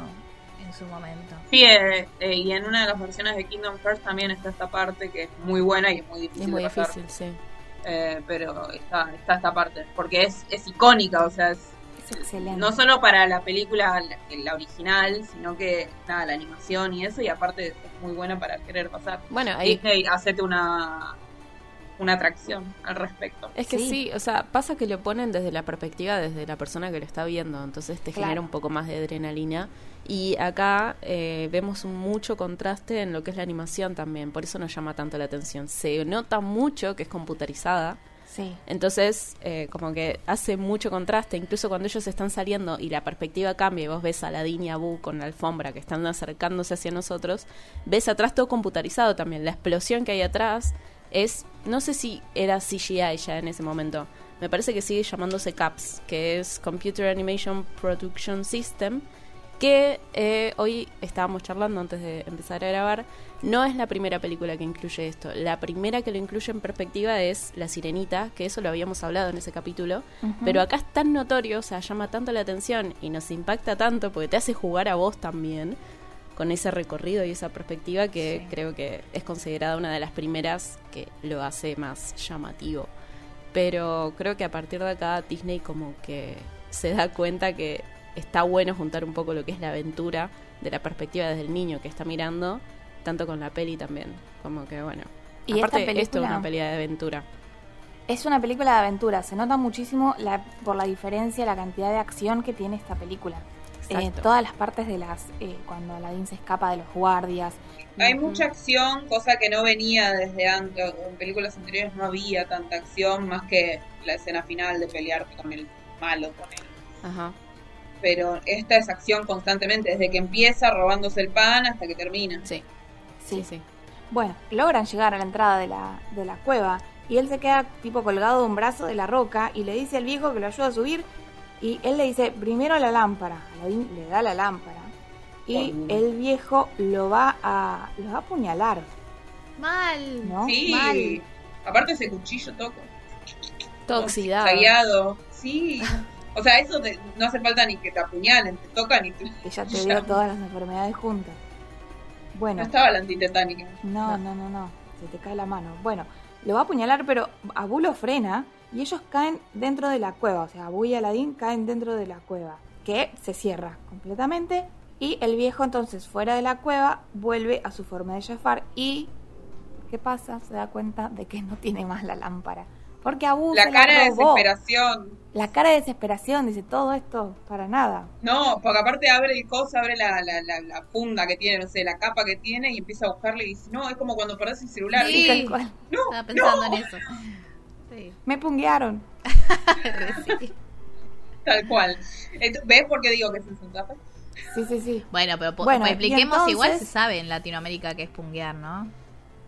en su momento. Sí, eh, eh, y en una de las versiones de Kingdom Hearts también está esta parte que es muy buena y es muy difícil Es muy de pasar. difícil, sí. Eh, pero está, está esta parte, porque es, es icónica, o sea, Es excelente. no solo para la película, la, la original, sino que nada, la animación y eso, y aparte es muy buena para querer pasar. Bueno, ahí Disney, hacete una, una atracción al respecto. es que Sí. sí. o sea, pasa que lo ponen desde la perspectiva, desde la persona que lo está viendo, entonces te Claro. genera un poco más de adrenalina. Y acá eh, vemos mucho contraste en lo que es la animación también, por eso nos llama tanto la atención. Se nota mucho que es computarizada, Sí. Entonces, eh, como que hace mucho contraste, incluso cuando ellos están saliendo y la perspectiva cambia y vos ves a Aladdin y a Abu con la alfombra que están acercándose hacia nosotros, ves atrás todo computarizado también. La explosión que hay atrás es, no sé si era CGI ya en ese momento, me parece que sigue llamándose CAPS, que es Computer Animation Production System, que eh, hoy estábamos charlando antes de empezar a grabar, no es la primera película que incluye esto. La primera que lo incluye en perspectiva es La Sirenita, que eso lo habíamos hablado en ese capítulo, pero acá es tan notorio, o sea, llama tanto la atención y nos impacta tanto porque te hace jugar a vos también con ese recorrido y esa perspectiva que Sí. creo que es considerada una de las primeras que lo hace más llamativo. Pero creo que a partir de acá Disney como que se da cuenta que está bueno juntar un poco lo que es la aventura de la perspectiva desde el niño que está mirando, tanto con la peli también. Como que bueno. Y esta Aparte, esto es película- una peli de aventura. Es una película de aventura. Se nota muchísimo la, por la diferencia, la cantidad de acción que tiene esta película. Eh, todas las partes de las. eh, cuando Aladdin se escapa de los guardias. Hay mucha acción, cosa que no venía desde antes. En películas anteriores no había tanta acción, más que la escena final de pelear con el malo, con él. Ajá. Pero esta es acción constantemente, desde que empieza robándose el pan hasta que termina. Sí, Sí. sí, sí. Bueno, logran llegar a la entrada de la, de la cueva. Y él se queda tipo colgado de un brazo de la roca y le dice al viejo que lo ayuda a subir. Y él le dice, primero la lámpara. Aladdin le da la lámpara. Y Oh. el viejo lo va a, lo va a apuñalar, Mal. ¿no? Sí, Mal. aparte ese cuchillo toco. Todo oxidado. Tagueado. Sí. O sea, eso te- no hace falta ni que te apuñalen, te tocan y te... Que ya te dio todas las enfermedades juntas. No estaba la antitetánica. no, no, no, no. Se te cae la mano. Bueno, lo va a apuñalar, pero Abu lo frena y ellos caen dentro de la cueva. O sea, Abu y Aladín caen dentro de la cueva, que se cierra completamente. Y el viejo entonces, fuera de la cueva, vuelve a su forma de Jafar y... ¿Qué pasa? Se da cuenta de que no tiene más la lámpara. Porque Abu La cara de desesperación. La cara de desesperación, dice, todo esto para nada. No, porque aparte abre el coso, abre la, la, la, la funda que tiene, no sé, la capa que tiene y empieza a buscarle y dice, no, es como cuando perdés el celular. Sí. Tal cual. No, Estaba pensando no, en eso. Sí. Me punguearon. Sí. tal cual. ¿Ves por qué digo que es Santa Fe? Sí, sí, sí. Bueno, pero Bueno, y expliquemos, igual se sabe en Latinoamérica que es punguear, ¿no?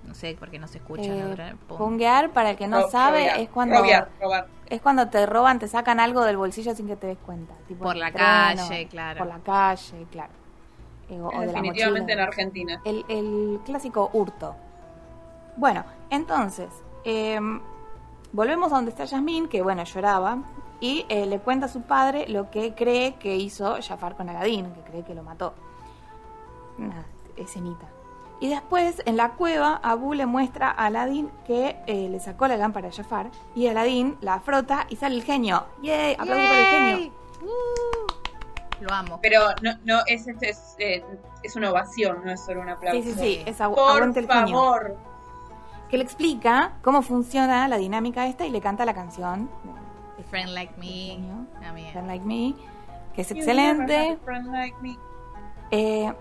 No sé, porque no se escucha. Eh, la verdad. Pun- punguear, para el que no sabe, robear, es cuando robear, robar. es cuando te roban, te sacan algo del bolsillo sin que te des cuenta. Tipo Por la tren calle, o claro. Por la calle, claro. Eh, o- o de la Definitivamente en. Argentina. El, el clásico hurto. Bueno, entonces, em, volvemos a donde está Yasmín, que bueno, lloraba, y eh, le cuenta a su padre lo que cree que hizo Jafar con Aladín, que cree que lo mató. Una escenita. Y después, en la cueva, Abu le muestra a Aladín que eh, le sacó la lámpara a Jafar, y Aladín la frota y sale el genio. ¡Yay! ¡Aplauso por el genio! Lo amo. Pero no, no es, este es, eh, es una ovación, no es solo un aplauso. Sí, sí, sí, es agu- Por aguante el genio. favor. Que le explica cómo funciona la dinámica esta y le canta la canción. de- de Friend like me. genio. A mí. Friend Like Me, que es You excelente. a friend like me. Eh,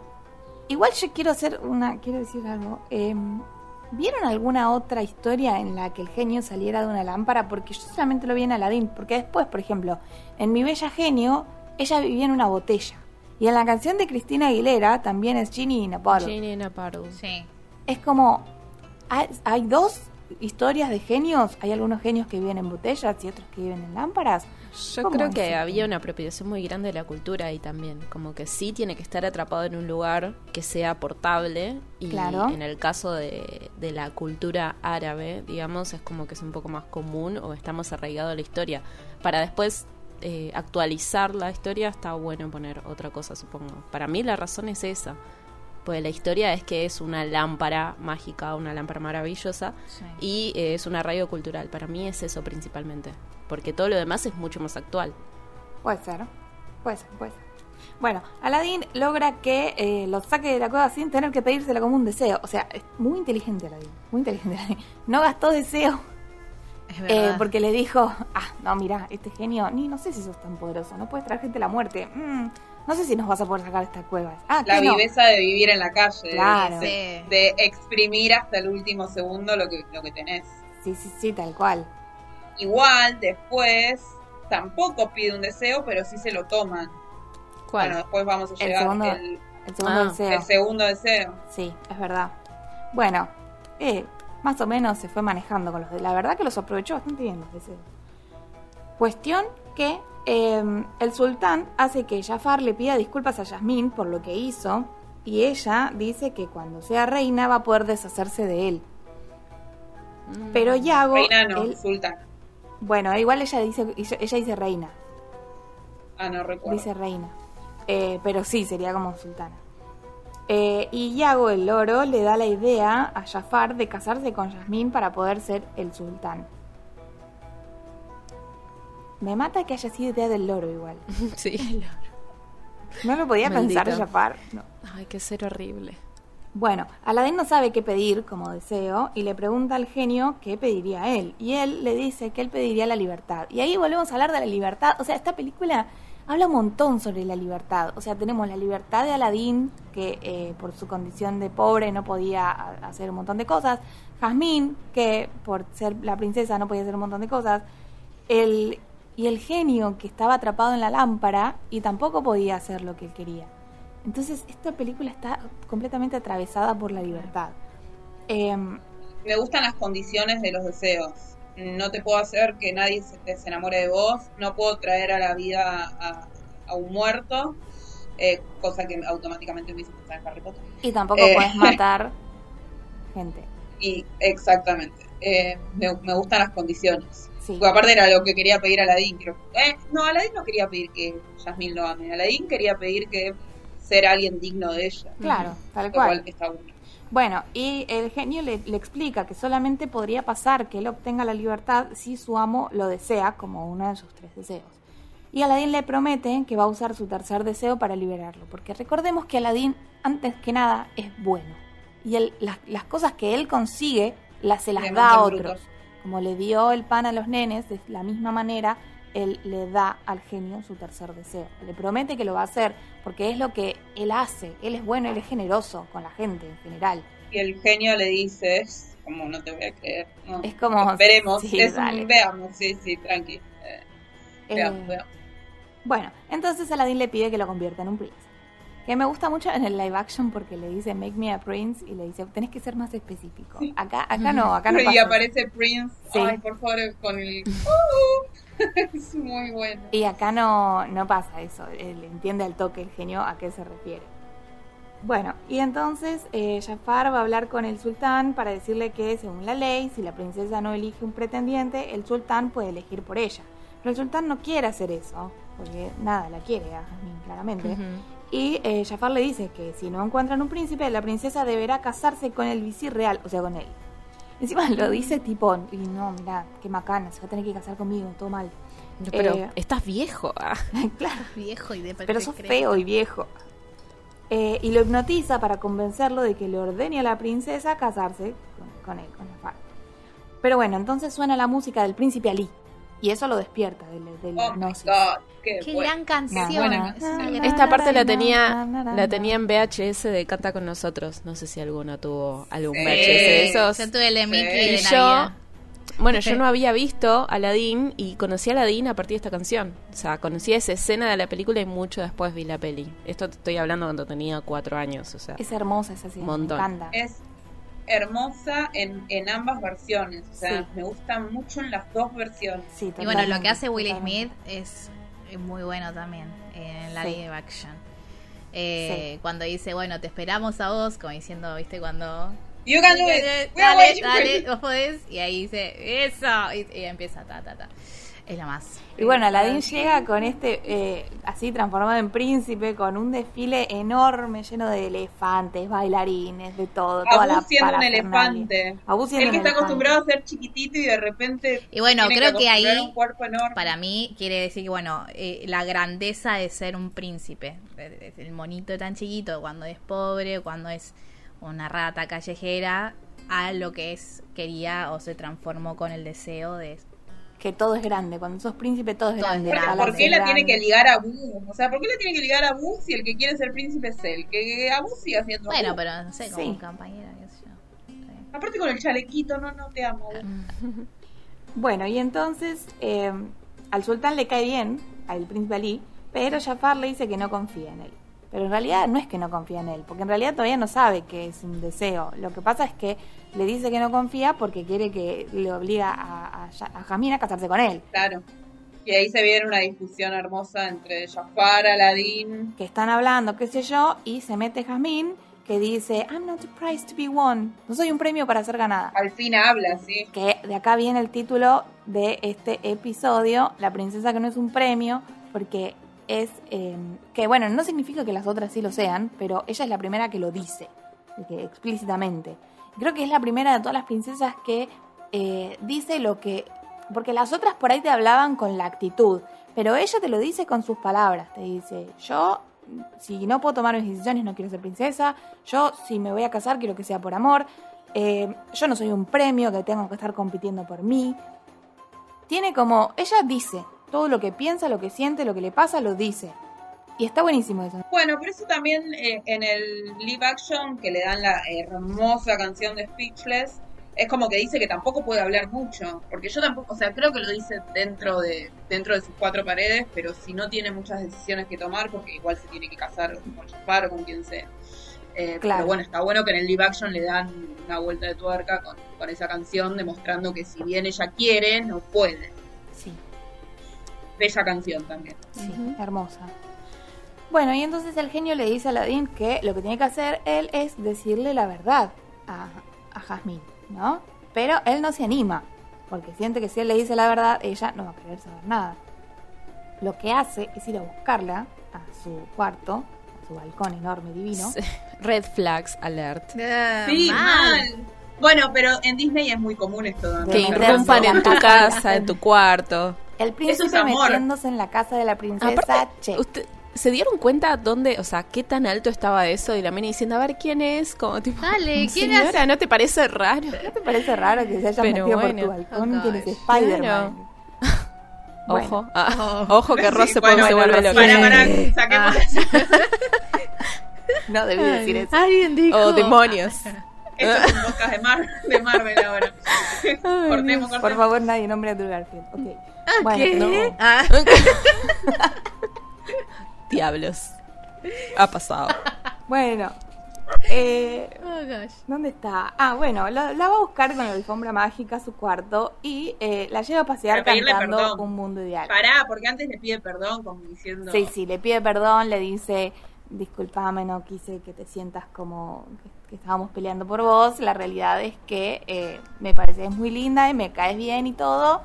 igual yo quiero hacer una, quiero decir algo. Eh, ¿Vieron alguna otra historia en la que el genio saliera de una lámpara? Porque yo solamente lo vi en Aladdin. Porque después, por ejemplo, en Mi Bella Genio, ella vivía en una botella. Y en la canción de Cristina Aguilera también es Genie in a Bottle. Genie in a bottle. Sí. Es como. Hay, hay dos historias de genios. Hay algunos genios que viven en botellas y otros que viven en lámparas. Yo ¿Cómo creo es que había una apropiación muy grande de la cultura ahí también. Como que sí tiene que estar atrapado en un lugar que sea portable. Y Claro. en el caso de, de la cultura árabe, digamos, es como que es un poco más común o está más arraigado a la historia. Para después eh, actualizar la historia está bueno poner otra cosa, supongo. Para mí la razón es esa. Pues la historia es que es una lámpara mágica, una lámpara maravillosa Sí. y eh, es un arraigo cultural. Para mí es eso principalmente. Porque todo lo demás es mucho más actual. Puede ser, puede ser, puede ser. Bueno, Aladdin logra que eh, lo saque de la cueva sin tener que pedírselo como un deseo. O sea, es muy inteligente Aladdin, muy inteligente Aladdin. No gastó deseo Es eh, verdad. porque le dijo, ah, no, mira, este genio, ni no sé si sos tan poderoso, no puedes traer gente a la muerte. Mm, no sé si nos vas a poder sacar de esta cueva. Ah, La viveza de vivir en la calle. de- Claro. De, exprimir hasta el último segundo lo que, lo que tenés. Sí, sí, sí, tal cual. Igual, después, tampoco pide un deseo, pero sí se lo toman. ¿Cuál? Bueno, después vamos a El llegar segundo. el, El segundo Ah, deseo. el segundo deseo. Sí, es verdad. Bueno, eh, más o menos se fue manejando con los de... La verdad que los aprovechó bastante bien los deseos. Cuestión que eh, el sultán hace que Jafar le pida disculpas a Yasmín por lo que hizo y ella dice que cuando sea reina va a poder deshacerse de él. Mm. Pero Yago... Reina no, él- sultana. bueno, igual ella dice, ella dice reina. Ah, no recuerdo. Dice reina. Eh, pero sí, sería como sultana. Eh, y Yago, el loro, le da la idea a Jafar de casarse con Yasmín para poder ser el sultán. Me mata que haya sido idea del loro igual. sí. No lo podía pensar Maldito. Jafar. no. Ay, qué ser horrible. Bueno, Aladín no sabe qué pedir como deseo y le pregunta al genio qué pediría él. Y él le dice que él pediría la libertad. Y ahí volvemos a hablar de la libertad. O sea, esta película habla un montón sobre la libertad. O sea, tenemos la libertad de Aladín, que eh, por su condición de pobre no podía a- hacer un montón de cosas. Jazmín, que por ser la princesa no podía hacer un montón de cosas. El, y el genio, que estaba atrapado en la lámpara y tampoco podía hacer lo que él quería. Entonces, esta película está completamente atravesada por la libertad. Em, Me gustan las condiciones de los deseos. No te puedo hacer que nadie se, enamore de vos. No puedo traer a la vida a, a un muerto. eh, cosa que automáticamente me hizo pensar en Harry Potter. y tampoco Eh. puedes matar gente. Y exactamente. eh, me, me gustan las condiciones. Sí. Porque aparte era lo que quería pedir Aladín. Creo. Eh, no, Aladín no quería pedir que Jasmine lo ame. Aladín quería pedir que ser alguien digno de ella. Claro, tal Lo cual cual. está bueno. Bueno, y el genio le, le explica que solamente podría pasar que él obtenga la libertad si su amo lo desea como uno de sus tres deseos. Y Aladín le promete que va a usar su tercer deseo para liberarlo, porque recordemos que Aladín, antes que nada, es bueno. Y él, las, las cosas que él consigue, las, se las Le da a otros. brutos. Como le dio el pan a los nenes, de la misma manera, él le da al genio su tercer deseo. Le promete que lo va a hacer, porque es lo que él hace. Él es bueno, él es generoso con la gente en general. Y el genio le dice, es como no te voy a creer. No, Es como, Veremos, sí, es un- veamos, sí, sí, tranqui. Eh, Eh, veamos, veamos. Bueno, entonces Aladdin le pide que lo convierta en un príncipe. Que me gusta mucho en el live action porque le dice make me a prince y le dice tenés que ser más específico. Acá, acá no, acá no y pasa. aparece Prince, Sí. ay, por favor, con el... Uh, es muy bueno. Y acá no, no pasa eso. Él entiende al toque el genio a qué se refiere. Bueno, y entonces eh, Jafar va a hablar con el sultán para decirle que según la ley, si la princesa no elige un pretendiente, el sultán puede elegir por ella. Pero el sultán no quiere hacer eso, porque nada, la quiere a Jasmine, claramente. Ujú. Y eh, Jafar le dice que si no encuentran un príncipe, la princesa deberá casarse con el visir real, o sea, con él. Encima lo dice tipo, y no, mira, qué macana, se va a tener que casar conmigo, todo mal. Pero Eh, estás viejo. ah. claro, Viejo y de pero sos feo y viejo. Eh, y lo hipnotiza para convencerlo de que le ordene a la princesa casarse con, con él, con Jafar. Pero bueno, entonces suena la música del príncipe Ali. Y eso lo despierta del, del Oh my hipnosis. god, qué, Qué bueno. gran canción. Buena Esta parte la tenía la tenía en VHS de Canta con nosotros. No sé si alguno tuvo algún Sí. VHS de esos. Yo tuve el de Mickey Sí. de Y yo, bueno, yo no había visto Aladdin y conocí a Aladdin a partir de esta canción. O sea, conocí esa escena de la película y mucho después vi la peli. Esto te estoy hablando cuando tenía cuatro años, o sea. Es hermosa esa escena, Montón. me encanta. Es hermosa en, en ambas versiones. O sea, Sí. me gusta mucho en las dos versiones. Sí, Y bueno, lo que hace Will. Smith es, es muy bueno también en la Sí. live action. Eh, Cuando dice, bueno, te esperamos a vos, como diciendo, ¿viste? Cuando... You can do it. Dale, dale, vos podés. Y ahí dice, eso. Y, y empieza, ta, ta, ta. Es la más. Y bueno, Aladdin llega con este, eh, así transformado en príncipe, con un desfile enorme, lleno de elefantes, bailarines, de todo. toda la Abu siendo un elefante. Abu siendo Él que está elefante. acostumbrado a ser chiquitito y de repente. Y bueno, tiene creo que ahí, a un cuerpo enorme. Para mí quiere decir que, bueno, eh, la grandeza de ser un príncipe. Eh, El monito tan chiquito, cuando es pobre, cuando es una rata callejera, a lo que es quería o se transformó con el deseo de... Que todo es grande. Cuando sos príncipe, todo es Todo grande. ¿Por, qué la grande. tiene que ligar a Abu? O sea, ¿por qué la tiene que ligar a Abu si el que quiere ser príncipe es él? Que Abu siga siendo Bueno, Abu. pero no sé, como Sí. compañera, qué sé yo. Aparte con el chalequito, no, no te amo. Bueno, y entonces eh, al sultán le cae bien, al príncipe Ali, pero Jafar le dice que no confía en él. Pero en realidad no es que no confía en él, porque en realidad todavía no sabe que es un deseo. Lo que pasa es que le dice que no confía porque quiere que le obliga a, a, a Jasmine a casarse con él. Claro. Y ahí se viene una discusión hermosa entre Jafar, Aladdin. Que están hablando, qué sé yo, y se mete Jasmine que dice, I'm not a prize to be won. No soy un premio para ser ganada. Al fin habla, sí. que de acá viene el título de este episodio, La princesa que no es un premio, porque es eh, que bueno, no significa que las otras sí lo sean, pero ella es la primera que lo dice, que explícitamente. Creo que es la primera de todas las princesas que eh, dice lo que, porque las otras por ahí te hablaban con la actitud, pero ella te lo dice con sus palabras, te dice, yo si no puedo tomar mis decisiones no quiero ser princesa, yo si me voy a casar quiero que sea por amor, eh, yo no soy un premio que tengo que estar compitiendo por mí. Tiene como, ella dice todo lo que piensa, lo que siente, lo que le pasa, lo dice. Y está buenísimo eso. Bueno, pero eso también eh, en el live action que le dan la hermosa canción de Speechless, es como que dice que tampoco puede hablar mucho, porque yo tampoco, o sea, creo que lo dice dentro de dentro de sus cuatro paredes, pero si no tiene muchas decisiones que tomar, porque igual se tiene que casar con Jafar o con quien sea. Eh, Claro. Pero bueno, está bueno que en el live action le dan una vuelta de tuerca con, con esa canción, demostrando que si bien ella quiere, no puede. Sí, Bella canción también. sí, hermosa. Bueno, y entonces el genio le dice a Aladdin que lo que tiene que hacer él es decirle la verdad a, a Jasmine, ¿no? Pero él no se anima, porque siente que si él le dice la verdad, ella no va a querer saber nada. Lo que hace es ir a buscarla a su cuarto, a su balcón enorme, divino. Red flags alert. Ah, Sí, mal. mal. Bueno, pero en Disney es muy común esto. ¿no? Que irrumpan en tu casa, en tu cuarto. El príncipe es amor. metiéndose en la casa de la princesa, Aparte, che. usted- ¿se dieron cuenta dónde, o sea, qué tan alto estaba eso? Y la mina diciendo, a ver quién es, como tipo, Dale, ¿quién señora, ¿no te parece raro? ¿No te parece raro que se haya Pero metido bueno. por tu balcón? Oh, ¿Quién es gosh. Spider-Man? Bueno. Ojo, ah, ojo que Ross Sí, se, bueno, pone- se bueno, vuelve. Para, para, saquemos No debí decir eso. Alguien dijo. Oh, demonios. Esto es un podcast de, Mar de Marvel ahora. cortemos, Por cortemos. favor, nadie nombre a Andrew Garfield. Ok. Bueno, ¿Qué? no. Ah, Diablos. Ha pasado. Bueno. Eh, oh, gosh. ¿Dónde está? Ah, bueno, la, la va a buscar con la alfombra mágica a su cuarto y eh, la lleva a pasear cantando perdón. Un Mundo Ideal. Pará, porque antes le pide perdón, como diciendo. Sí, sí, le pide perdón, le dice, disculpame, no quise que te sientas como que, que estábamos peleando por vos. La realidad es que eh, me pareces muy linda y me caes bien y todo.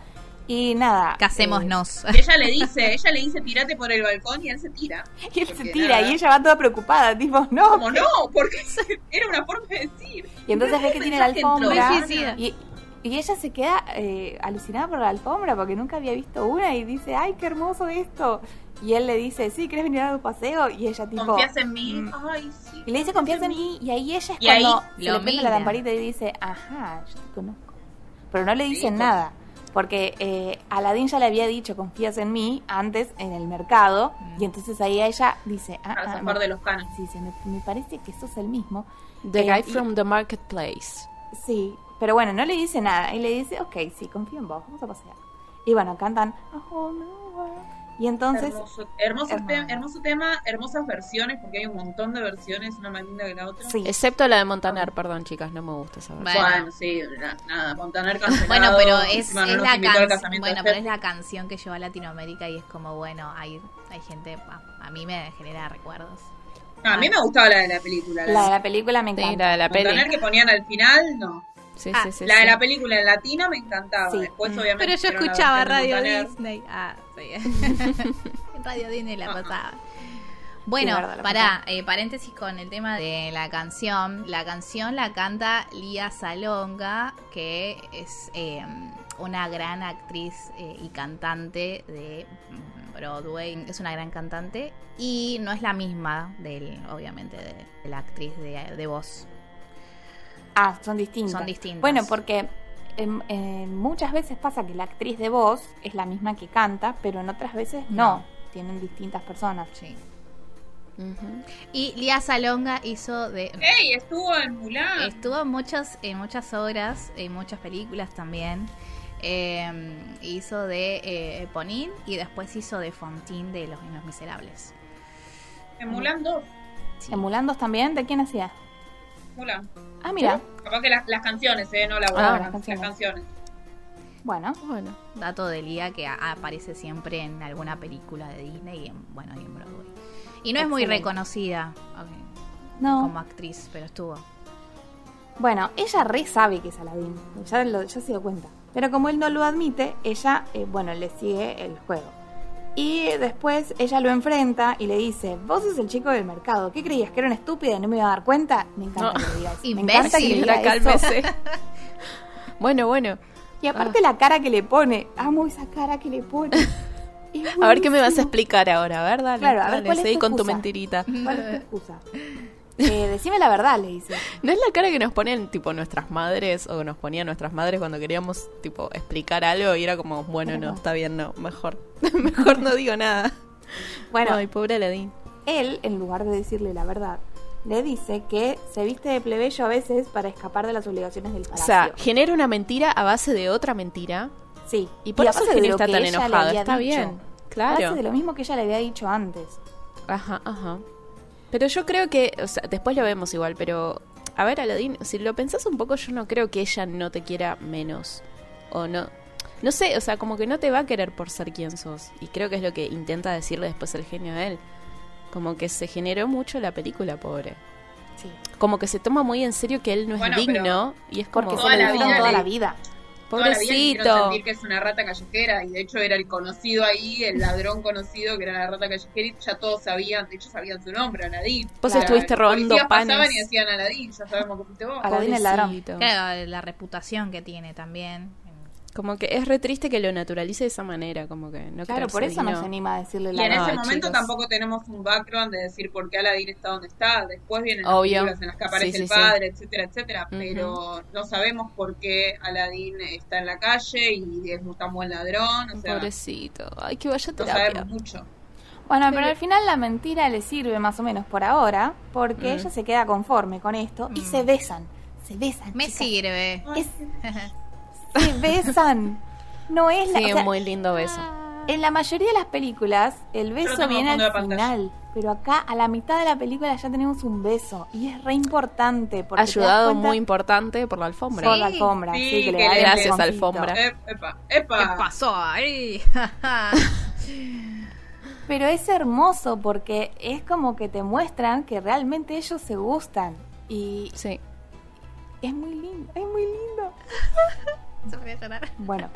Y nada. eh, Casémonos. Y ella le dice, ella le dice, tirate por el balcón y él se tira. y él se tira nada. y ella va toda preocupada, tipo, no. Como no, porque era una forma de decir. Y entonces ve que tiene la alfombra. Y, y ella se queda eh, alucinada por la alfombra porque nunca había visto una y dice, ay, qué hermoso esto. Y él le dice, sí, ¿querés venir a un paseo? Y ella tipo... ¿Confías en mí? mm. Ay, sí. Y le dice, confías en mí. Y ahí ella es Y ahí cuando se lo le prende la lamparita y dice, ajá, yo te conozco. Pero no le dicen Sí, nada. Porque eh, Aladín ya le había dicho, confías en mí, antes en el mercado. Mm. Y entonces ahí ella dice, ah, Para ah, me- de los canos. Sí, sí, me, me parece que sos el mismo. The Eh, guy y- from the marketplace. Sí, pero bueno, no le dice nada. Y le dice, ok, sí, confío en vos, vamos a pasear. Y bueno, cantan A Whole New World. Y entonces, hermoso, hermoso, Hermoso. te- hermoso tema, hermosas versiones, porque hay un montón de versiones, una más linda que la otra. sí. Excepto la de Montaner, perdón, chicas, no me gusta esa versión. Bueno. Bueno, sí, na- nada, Montaner. Bueno, pero es, es la canción. Bueno, pero es la canción que llevó a Latinoamérica y es como, bueno, hay, hay gente. A, a mí me genera recuerdos. No, a mí me gustaba la de la película. La, la de la película me Sí, encanta. la de la Montaner que ponían al final, no. Sí, Ah, sí, sí, la sí. de la película en latino me encantaba. Sí. Después, Mm. obviamente. Pero yo escuchaba Radio Montaner. Disney. Ah, sí. en Radio Disney la pasaba. Bueno, Sí, pasaba. eh, paréntesis con el tema de la canción. La canción la canta Lía Salonga, que es eh, una gran actriz eh, y cantante de mm, Broadway. Es una gran cantante y no es la misma, del, obviamente, de, de la actriz de, de voz. Ah, son distintas. Son distintas. Bueno, porque em, em, muchas veces pasa que la actriz de voz es la misma que canta, pero en otras veces no. No. Tienen distintas personas. Sí. Y Lía Salonga hizo de... ¡Ey! Estuvo en Mulan. Estuvo en muchas, en muchas obras, en muchas películas también. Eh, hizo de eh, Ponín y después hizo de Fontín de Los Niños Miserables. En Mulan 2. Sí. ¿En Mulan 2 también? ¿De quién hacía? Ah, mira. Capaz que las, las canciones, ¿eh? No la voz, Ah, las, canciones. las canciones. Bueno, Bueno, Dato de Lía que aparece siempre en alguna película de Disney y en, bueno, y en Broadway. Y no es muy reconocida no. como actriz, pero estuvo. Bueno, ella re sabe que es Aladín. Ya, lo, ya se dio cuenta. Pero como él no lo admite, ella, eh, bueno, le sigue el juego. Y después ella lo enfrenta y le dice, vos sos el chico del mercado. ¿Qué creías? ¿Que era una estúpida y no me iba a dar cuenta? Me encanta No. que le diga eso. Me encanta que diga cálmese. bueno, bueno. Y aparte la cara que le pone. Amo esa cara que le pone. A ver qué me vas a explicar ahora, a ver, dale. Claro, a ver, dale, ¿cuál es tu con tu mentirita. ¿Cuál es tu excusa? Eh, decime la verdad, le dice. ¿No es la cara que nos ponen, tipo, nuestras madres o nos ponían nuestras madres cuando queríamos, tipo, explicar algo y era como, bueno, no, está bien, no, mejor. mejor no digo nada. Bueno, Ay, pobre Aladín. él, en lugar de decirle la verdad, le dice que se viste de plebeyo a veces para escapar de las obligaciones del O palacio. sea, genera una mentira a base de otra mentira. sí. Y por a eso lo está tan enojado. Está dicho. bien, A base claro. de lo mismo que ella le había dicho antes. Ajá, ajá. Pero yo creo que, o sea, después lo vemos igual, pero a ver, Aladín, si lo pensás un poco, yo no creo que ella no te quiera menos. O no. No sé, o sea, como que no te va a querer por ser quien sos. Y creo que es lo que intenta decirle después el genio a él. Como que se generó mucho la película, pobre. Sí. Como que se toma muy en serio que él no es Bueno, digno. Y es como, Porque se lo la dijeron vida toda la vida. Toda la vida pobrecito. sentir que es una rata callejera y de hecho era el conocido ahí, el ladrón conocido que era la rata callejera y ya todos sabían, de hecho sabían su nombre, Aladín. Vos Claro, estuviste robando policías pasaban panes. y decían Aladín, ya sabemos que fuiste vos. Aladín el ladrón. Pobrecito. Claro, la reputación que tiene también. Como que es re triste que lo naturalice de esa manera, como que no Claro, por eso no se anima a decirle Y la en verdad. ese momento chicos. tampoco tenemos un background de decir por qué Aladdin está donde está. Después vienen Obvio. las películas en las que aparece Sí, sí, el sí. padre, etcétera, etcétera. Pero no sabemos por qué Aladdin está en la calle y es un tan buen ladrón. O sea, Pobrecito. Ay, que vaya a no terapia. sabemos mucho. Bueno, pero al final la mentira le sirve más o menos por ahora, porque Mm. ella se queda conforme con esto y Mm. se besan. Se besan. Me chicas. sirve. Es- se besan. No es la. Sí, o sea, un muy lindo beso. En la mayoría de las películas, el beso viene al final. Pero acá, a la mitad de la película, ya tenemos un beso. Y es re importante. Porque Ayudado cuenta muy importante por la alfombra. por la alfombra. Sí, Sí, que le da Gracias, alfombra. Ep- epa, epa. ¿Qué pasó ahí? Pero es hermoso porque es como que te muestran que realmente ellos se gustan. Y Sí. es muy lindo, es muy lindo. Se voy a llorar. Bueno,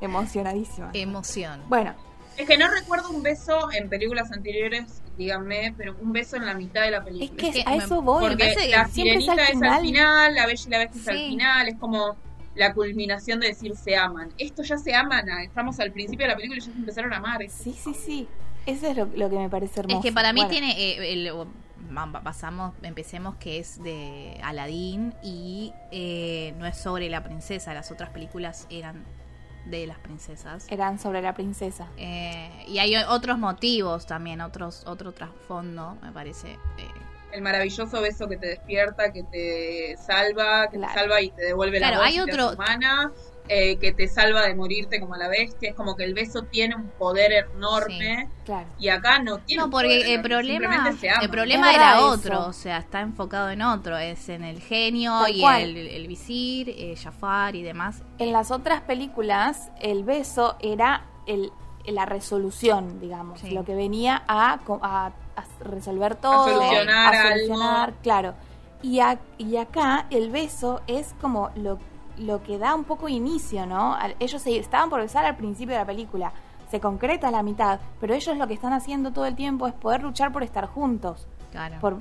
emocionadísima. Emoción. Bueno, Es que no recuerdo un beso en películas anteriores, díganme, pero un beso en la mitad de la película. es que Es que a me- eso voy. Porque la es sirenita al es al final. la bella y la bestia es al final, es como la culminación de decir se aman. Esto ya se aman, ah, estamos al principio de la película y ya se empezaron a amar. Sí, sí, sí. Eso es lo, lo que me parece hermoso. Es que para mí Bueno, tiene. eh, el- pasamos, empecemos que es de Aladdin y eh, no es sobre la princesa. Las otras películas eran de las princesas. Eran sobre la princesa. Eh, y hay otros motivos también, otros otro trasfondo, me parece. eh, El maravilloso beso que te despierta, que te salva, que Claro. te salva y te devuelve Claro, la voz hay otro- humana, eh, que te salva de morirte como la bestia. Es como que el beso tiene un poder enorme Claro. y acá no tiene No, un poder porque el enorme, problema, simplemente se aman. el problema era otro, o sea, está enfocado en otro, es en el genio Tal y cual. el, el visir, eh, Jafar y demás. En las otras películas, el beso era el, la resolución, digamos, Sí. lo que venía a, a- a resolver todo, solucionar a solucionar, algo. claro. Y, a- y acá el beso es como lo, lo que da un poco inicio, ¿no? Ellos se estaban por besar al principio de la película, se concreta a la mitad, pero ellos lo que están haciendo todo el tiempo es poder luchar por estar juntos, Claro. por,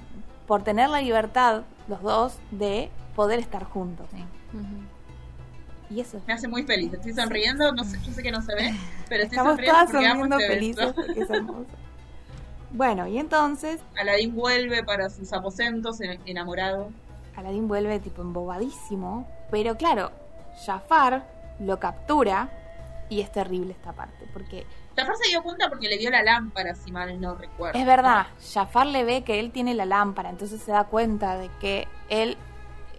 por tener la libertad, los dos, de poder estar juntos. Sí. Y eso es Me hace muy feliz. Estoy sonriendo, no sé, yo sé que no se ve, pero estoy Estamos sonriendo todas sonriendo este felices porque. Bueno, y entonces Aladín vuelve para sus aposentos en- enamorado. Aladdin vuelve tipo embobadísimo, pero claro, Jafar lo captura y es terrible esta parte, porque Jafar se dio cuenta porque le vio la lámpara, si mal no recuerdo. es verdad, Jafar le ve que él tiene la lámpara, entonces se da cuenta de que él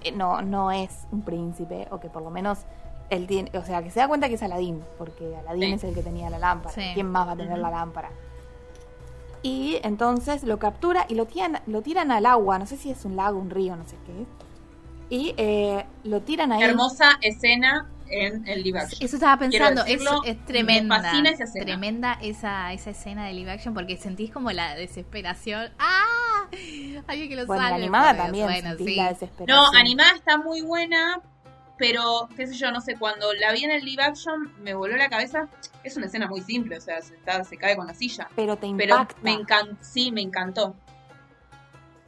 eh, no, no es un príncipe, o que por lo menos él tiene, o sea, que se da cuenta que es Aladín, porque Aladín Sí. es el que tenía la lámpara, Sí. ¿quién más va a tener la lámpara? Y entonces lo captura y lo tiran, lo tiran al agua, no sé si es un lago, un río, no sé qué es. Y eh, lo tiran ahí. Hermosa escena en el live action. Eso estaba pensando, es, decirlo, es me tremenda. fascina esa escena. Tremenda esa, esa escena de live action porque sentís como la desesperación. ¡Ah! Alguien que lo Bueno, la salve, animada también Bueno, sentís sí. la No, desesperación. animada está muy buena, pero qué sé yo, no sé, cuando la vi en el live action me voló la cabeza. Es una escena muy simple, o sea, se, está, se cae con la silla. Pero te Pero impacta. me encantó, sí, me encantó.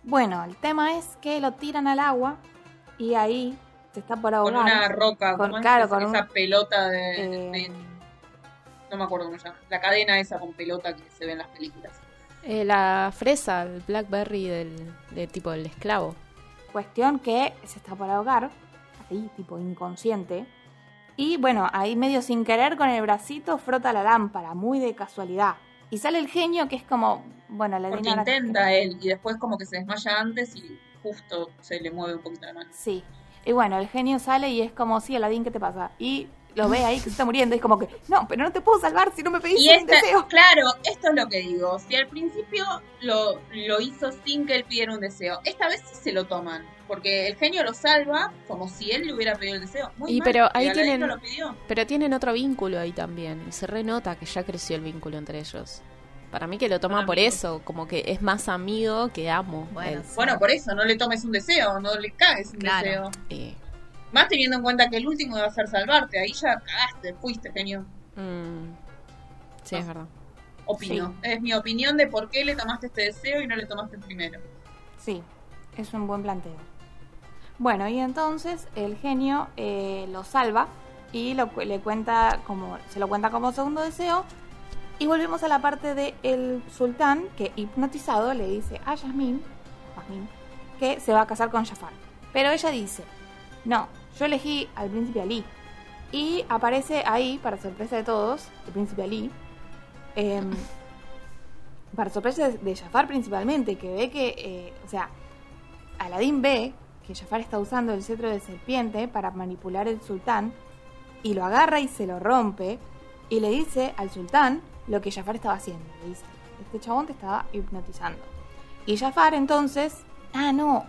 Bueno, el tema es que lo tiran al agua y ahí se está por Con ahogar. una roca, Con- claro, Esa- con esa un- pelota de, Eh, de- No me acuerdo cómo se llama. La cadena esa con pelota que se ve en las películas. Eh, la fresa, el blackberry del, de tipo del esclavo. Cuestión que se está por ahogar, ahí, tipo inconsciente. Y bueno, ahí medio sin querer con el bracito frota la lámpara, muy de casualidad. Y sale el genio que es como, bueno, le Porque intenta él y después como que se desmaya antes y justo se le mueve un poquito la mano. Sí. Y bueno, el genio sale y es como, sí, Aladín, ¿qué te pasa? Y lo ve ahí que se está muriendo. Y es como que, no, pero no te puedo salvar si no me pedís Y un deseo. claro, esto es lo que digo. Si al principio lo, lo hizo sin que él pidiera un deseo, esta vez sí se lo toman. Porque el genio lo salva como si él le hubiera pedido el deseo. Muy Y mal, pero ahí tienen- no lo pidió. Pero tienen otro vínculo ahí también. Y se renota que ya creció el vínculo entre ellos. Para mí que lo toma por eso, como que es más amigo que amo. Bueno. Bueno, por eso, no le tomes un deseo, no le caes un Claro. deseo. Eh, Más teniendo en cuenta que el último iba a ser salvarte. Ahí ya cagaste, fuiste, genio. mm, sí, es verdad. Opino. Es mi opinión de por qué le tomaste este deseo y no le tomaste el primero. Sí, es un buen planteo. Bueno, y entonces el genio eh, lo salva y lo, le cuenta como, se lo cuenta como segundo deseo. Y volvemos a la parte de el sultán que hipnotizado le dice a Yasmín, Yasmín, que se va a casar con Jafar. Pero ella dice, no, yo elegí al príncipe Ali. Y aparece ahí, para sorpresa de todos, el príncipe Ali. em, para sorpresa de, Jafar principalmente, que ve que, eh, o sea, Aladín ve que Jafar está usando el cetro de serpiente para manipular el sultán y lo agarra y se lo rompe y le dice al sultán lo que Jafar estaba haciendo. Le dice, este chabón te estaba hipnotizando. Y Jafar entonces, ah, no.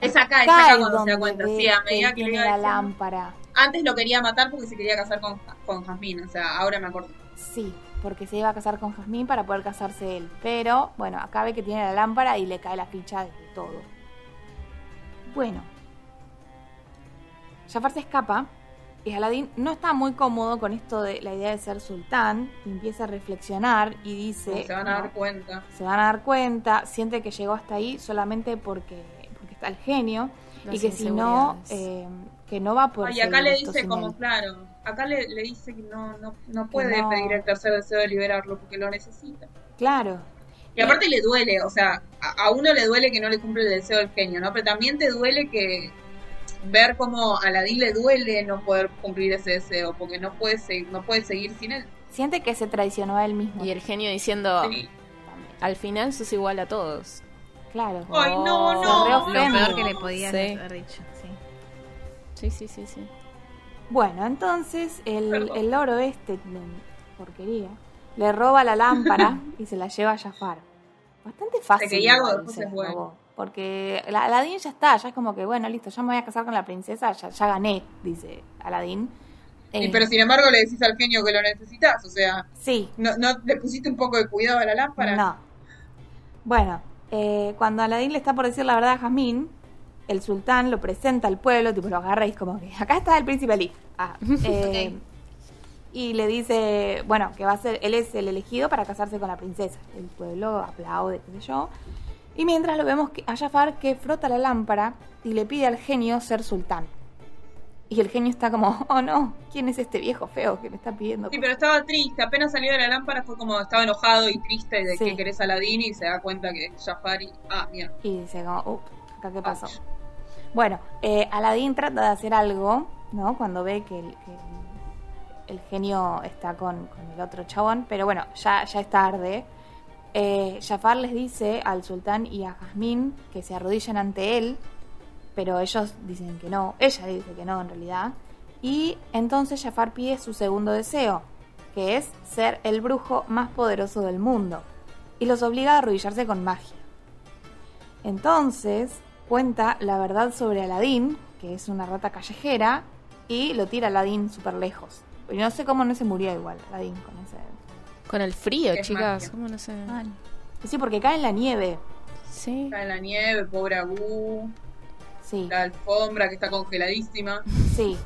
Es acá, es acá cuando se da cuenta. Sí, a medida que le la diciendo. lámpara. Antes lo quería matar porque se quería casar con, con Jasmine. O sea, ahora me acuerdo. Sí, porque se iba a casar con Jazmín para poder casarse él. Pero, bueno, acá ve que tiene la lámpara y le cae la ficha de todo. Bueno. Jafar se escapa y Aladín no está muy cómodo con esto de la idea de ser sultán. empieza a reflexionar y dice... Se van a "No, dar cuenta. se van a dar cuenta, siente que llegó hasta ahí solamente porque, el genio Las y que si no, eh, que no va a poder Ah, y acá le dice como, él. claro, acá le, le dice que no, no, no puede no. pedir el tercer deseo de liberarlo porque lo necesita. Claro, Y aparte le duele, o sea, a, a uno le duele que no le cumple el deseo del genio, ¿no? Pero también te duele que ver cómo a Aladín le duele no poder cumplir ese deseo, porque no puede seguir, no puede seguir sin él. siente que se traicionó a él mismo. Y el genio diciendo, Sí. al final sos igual a todos. Claro. Ay, no, Oh, no. Lo peor que le podían Sí. haber dicho, sí. Sí, sí, sí, sí. Bueno, entonces el, el loro este, de porquería, le roba la lámpara y se la lleva a Jafar. Bastante fácil. que Iago igual se Porque la- Aladín ya está, ya es como que, bueno, listo, ya me voy a casar con la princesa, ya, ya gané, dice Aladín. Y Eh, pero sin embargo le decís al genio que lo necesitas, o sea, Sí, ¿no, no le pusiste un poco de cuidado a la lámpara? No. Bueno, eh, cuando Aladín le está por decir la verdad a Jazmín, el sultán lo presenta al pueblo, tipo lo agarra y es como que acá está el príncipe Ali. Ah, eh, Y le dice, bueno, que va a ser, él es el elegido para casarse con la princesa. El pueblo aplaude, qué sé yo. Y mientras lo vemos que- a Jafar que frota la lámpara y le pide al genio ser sultán. Y el genio está como, oh no, ¿quién es este viejo feo que me está pidiendo? Sí, pero estaba triste, apenas salió de la lámpara fue como estaba enojado y triste de Sí. que querés a Aladín y se da cuenta que es Jafar y... Ah, mira. Y dice como, ups, acá qué pasó. Bueno, eh, Aladín trata de hacer algo, ¿no? Cuando ve que el, que el- el genio está con, con el otro chabón, pero bueno, ya, ya es tarde. Eh, Jafar les dice al sultán y a Jazmín que se arrodillen ante él, pero ellos dicen que no, ella dice que no en realidad. Y entonces Jafar pide su segundo deseo, que es ser el brujo más poderoso del mundo, y los obliga a arrodillarse con magia. Entonces cuenta la verdad sobre Aladín, que es una rata callejera, y lo tira a Aladín súper lejos. Y no sé cómo no se murió igual Aladín con ese... Con el frío, Es chicas. magia. ¿Cómo no sé? Sí, porque cae en la nieve. Sí. Está en la nieve, pobre Abu, Sí, la alfombra que está congeladísima. sí.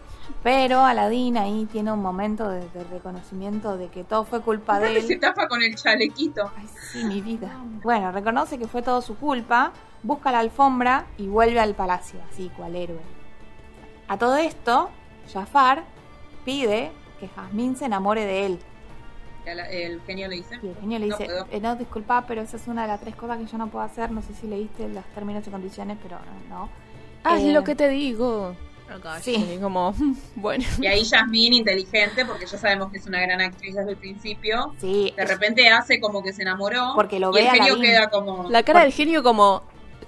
Pero Aladín ahí tiene un momento de, de reconocimiento de que todo fue culpa de Aparte se él. tapa con el chalequito. Ay, sí, mi vida. Bueno, reconoce que fue todo su culpa, busca la alfombra y vuelve al palacio, así cual héroe. A todo esto, Jafar pide que Jazmín se enamore de él. El genio le dice... Y el genio le No dice, puedo. eh, no, disculpa, pero esa es una de las tres cosas que yo no puedo hacer. No sé si leíste los términos y condiciones, pero no. Haz Eh, lo que te digo. Sí, Y como, bueno. Y ahí Jasmine, inteligente, porque ya sabemos que es una gran actriz desde el principio, sí. de repente hace como que se enamoró. Porque lo y el ve a genio queda como... La cara del genio como,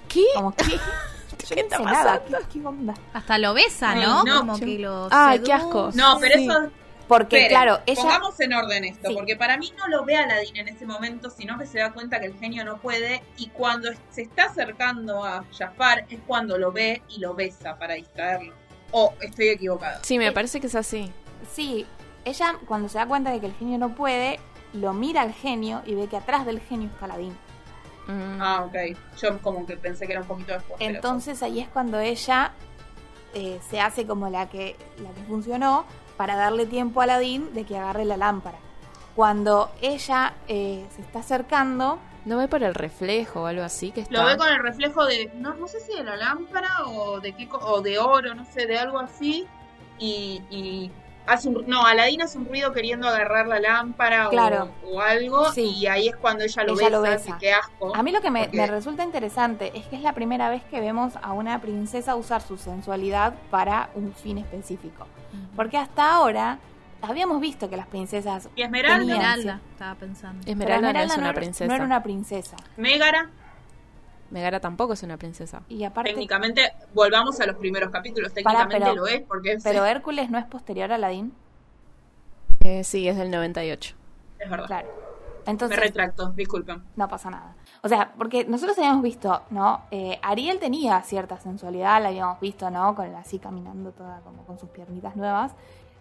¿qué? Como ¿Qué no está nada. pasando? ¿Qué, qué onda? Hasta lo besa, Ay, ¿no? no. Como que lo Ay, qué asco. No, pero Sí. eso... Porque, claro, ella... Pongamos en orden esto, Sí. porque para mí no lo ve a Aladín en ese momento, sino que se da cuenta que el genio no puede, y cuando se está acercando a Jafar es cuando lo ve y lo besa para distraerlo. O estoy equivocada. Sí, me parece que es así. Sí, ella cuando se da cuenta de que el genio no puede, lo mira al genio y ve que atrás del genio está Aladín. Mm. Ah, ok. Yo como que pensé que era un poquito después. Entonces ahí es cuando ella eh, se hace como la que, la que funcionó para darle tiempo a Aladín de que agarre la lámpara. Cuando ella eh, se está acercando, ¿No ve por el reflejo o algo así que está? Lo ve con el reflejo de, no, no sé si de la lámpara o de qué, co- o de oro, no sé, de algo así. Y, y hace un, no, Aladín hace un ruido queriendo agarrar la lámpara o- Claro. o, algo. Sí. Y ahí es cuando ella lo Ella besa, lo así besa. que asco. a mí lo que me, porque- me resulta interesante es que es la primera vez que vemos a una princesa usar su sensualidad para un fin específico. Porque hasta ahora habíamos visto que las princesas... Y Esmeralda, tenían- Esmeralda, estaba pensando. Esmeralda, no es una era- princesa. No era una princesa. Megara, Megara tampoco es una princesa. Y aparte, técnicamente, volvamos a los primeros capítulos, técnicamente pero- lo es, porque es, pero Hércules no es posterior a Aladín. Eh, sí, es del 98. es verdad. Claro. Me Entonces, retracto, disculpen. no pasa nada. O sea, porque nosotros habíamos visto, ¿no? Eh, Ariel tenía cierta sensualidad, la habíamos visto, ¿no? Con así caminando toda como con sus piernitas nuevas.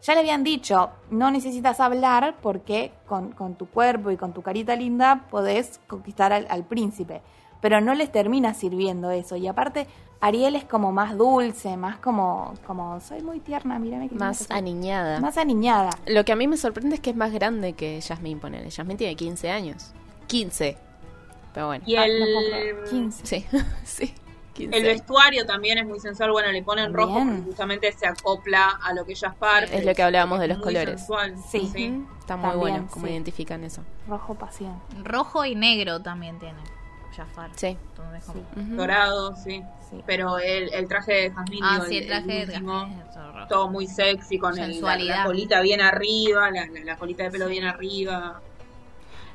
Ya le habían dicho, no necesitas hablar porque con, con tu cuerpo y con tu carita linda podés conquistar al, al príncipe. Pero no les termina sirviendo eso. Y aparte, Ariel es como más dulce, más como, como soy muy tierna, mírame que Más que soy". aniñada. Más aniñada. Lo que a mí me sorprende es que es más grande que Jasmine, ponele. Jasmine tiene 15 años. 15. Pero bueno. Y Ah, el, no puedo creer. 15. Sí, sí. 15 el vestuario también es muy sensual. Bueno, le ponen rojo Bien. porque justamente se acopla a lo que ella es parte. Es lo que hablábamos de los muy colores. sensual. Sí. Ujú. Está muy También, bueno como sí. identifican eso. Rojo pasión. Rojo y negro también tiene. Jafar. Sí. Entonces, como- Sí. Ujú. Dorado, sí. Sí. Pero el, el traje de Jasmine, Ah, digo, sí, el traje de último, Jasmine todo muy sexy, con el- la, colita bien arriba, la, la- la colita de pelo bien arriba.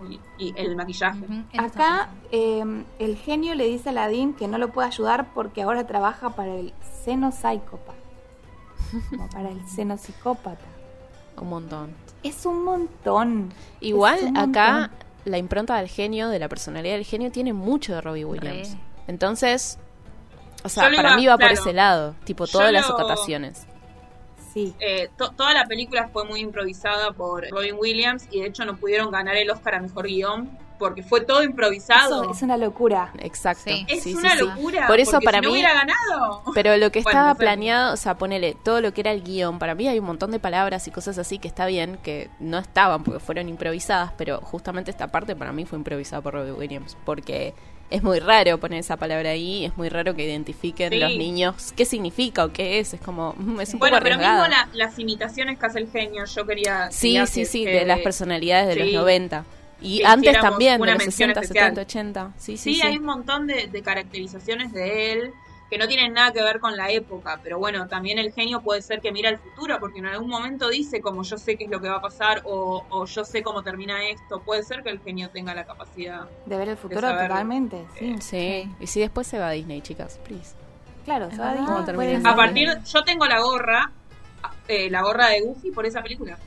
Y, y el maquillaje. Acá eh, el genio le dice a Aladín que no lo puede ayudar porque ahora trabaja para el seno psicópata. Como para el seno psicópata. Un montón. Es un montón. Igual un acá montón. La impronta del genio, de la personalidad del genio, tiene mucho de Robbie Williams. Re. Entonces, o sea, para iba- mí va por ese lado. Tipo, Yo todas las lo- acotaciones. Sí. Eh, to- toda la película fue muy improvisada por Robin Williams y de hecho no pudieron ganar el Oscar a Mejor Guión porque fue todo improvisado. Eso es una locura. Exacto. Sí. Es Sí, una sí. locura. Por eso para si no mí- hubiera ganado. Pero lo que Bueno, estaba no sé. planeado, o sea, ponele todo lo que era el guion, para mí hay un montón de palabras y cosas así que está bien, que no estaban porque fueron improvisadas, pero justamente esta parte para mí fue improvisada por Robbie Williams, porque es muy raro poner esa palabra ahí, es muy raro que identifiquen Sí. los niños qué significa o qué es, es como, mm, es un Bueno, poco pero mismo la- las imitaciones que hace el genio, yo quería. Sí, quería sí, que- sí, que- de las personalidades de sí. los 90. Y antes también, de una los mención 60, especial. 70, 80. Sí, sí, Sí, sí. hay un montón de, de caracterizaciones de él que no tienen nada que ver con la época, pero bueno, también el genio puede ser que mira el futuro, porque en algún momento dice como yo sé qué es lo que va a pasar o, o yo sé cómo termina esto, puede ser que el genio tenga la capacidad. De ver el futuro totalmente. Sí. Sí, y si después se va a Disney, chicas, please. Claro, se va a. Disney. A partir, yo tengo la gorra, eh, la gorra de Goofy por esa película.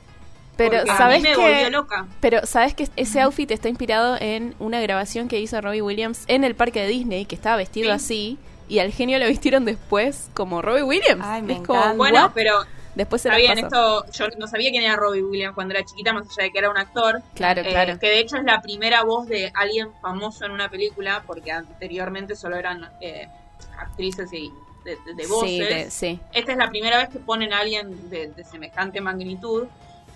Pero, porque ¿sabes a mí me qué? volvió loca. Pero sabes que ese outfit está inspirado en una grabación que hizo Robbie Williams en el parque de Disney, que estaba vestido Sí. así, y al genio lo vistieron después como Robbie Williams. Ay, me es como, encanta. Bueno, ¿what? pero después se pasó. esto yo no sabía quién era Robbie Williams cuando era chiquita, más allá de que era un actor. Claro, Eh, claro. que de hecho es la primera voz de alguien famoso en una película, porque anteriormente solo eran eh, actrices y de, de- de voces. Sí, de- sí. Esta es la primera vez que ponen a alguien de, de semejante magnitud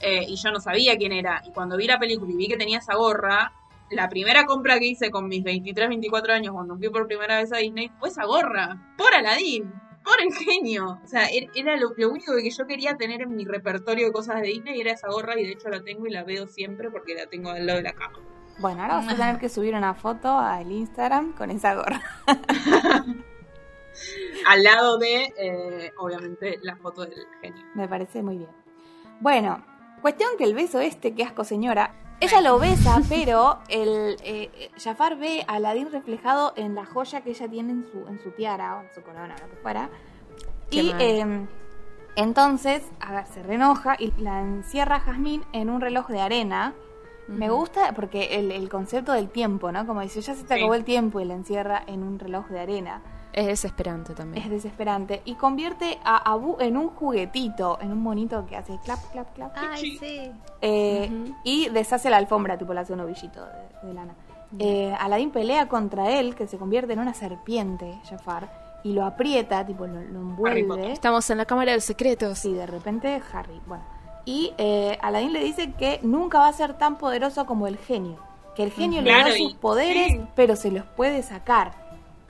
eh, y yo no sabía quién era. Y cuando vi la película y vi que tenía esa gorra, la primera compra que hice con mis 23, 24 años cuando fui por primera vez a Disney fue esa gorra, por Aladdin. Por el genio. O sea, er- era lo, lo único que yo quería tener en mi repertorio de cosas de Disney era esa gorra y de hecho la tengo y la veo siempre porque la tengo al lado de la cama. Bueno, ahora vas a tener que subir una foto al Instagram con esa gorra. Al lado de, eh, obviamente, la foto del genio. Me parece muy bien. Bueno, cuestión que el beso este, que asco señora, ella lo besa, pero el eh, Jafar ve a Aladín reflejado en la joya que ella tiene en su, en su tiara o en su corona, lo que fuera. Qué y eh, entonces, a ver, se reenoja y la encierra Jazmín en un reloj de arena. Me gusta porque el, el concepto del tiempo, ¿no? Como dice, ya se te Sí. acabó el tiempo y la encierra en un reloj de arena. Es desesperante también. Es desesperante. Y convierte a Abu en un juguetito, en un monito que hace clap, clap, clap. Ay, sí. Eh. Y deshace la alfombra, tipo le hace un ovillito de, de lana. Eh, Aladín pelea contra él, que se convierte en una serpiente, Jafar, y lo aprieta, tipo lo, lo envuelve. Estamos en la cámara de los secretos. Sí, de repente Harry. Bueno. Y eh, Aladín le dice que nunca va a ser tan poderoso como el genio. Que el genio le da y- sus poderes, sí. pero se los puede sacar.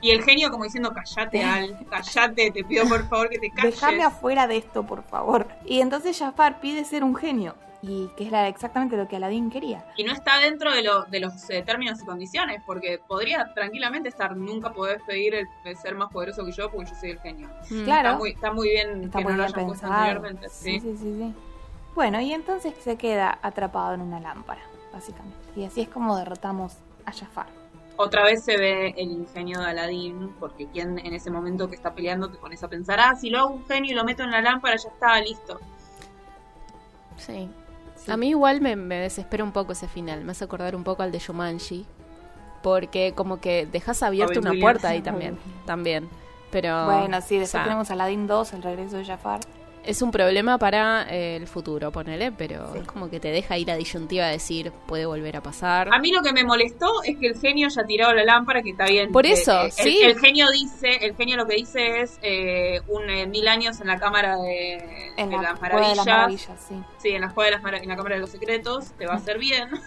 Y el genio como diciendo, callate, Al, callate, te pido por favor que te calles. Déjame afuera de esto, por favor. Y entonces Jafar pide ser un genio. Y que es la- exactamente lo que Aladín quería. Y no está dentro de, lo- de los eh, términos y condiciones, porque podría tranquilamente estar, nunca podés pedir el, el ser más poderoso que yo porque yo soy el genio. Mm. Claro. Está muy, está muy bien Está que muy no lo bien hayan puesto pensado. anteriormente. Sí, Sí. sí, sí, sí. Bueno, y entonces se queda atrapado en una lámpara, básicamente. Y así es como derrotamos a Jafar. Otra vez se ve el ingenio de Aladín, porque quien en ese momento que está peleando te pones a pensar, ah, si lo hago un genio y lo meto en la lámpara, ya está, listo. Sí. Sí. A mí igual me, me desespera un poco ese final. Me hace acordar un poco al de Shumanji. Porque como que dejas abierta una puerta ahí también. También. Pero. bueno, sí, o después sea, tenemos Aladdin 2, el regreso de Jafar. Es un problema para eh, el futuro, ponele, pero Sí. es como que te deja ir a disyuntiva a decir, puede volver a pasar. A mí lo que me molestó es que el genio haya tirado la lámpara, que está bien. Por Eh, eso, eh, el- sí. El, genio dice, el genio lo que dice es eh, un eh, mil años en la cámara de, En de la las de maravillas. las maravillas, sí. Sí, en la de las en la cámara de los secretos, te va a hacer bien.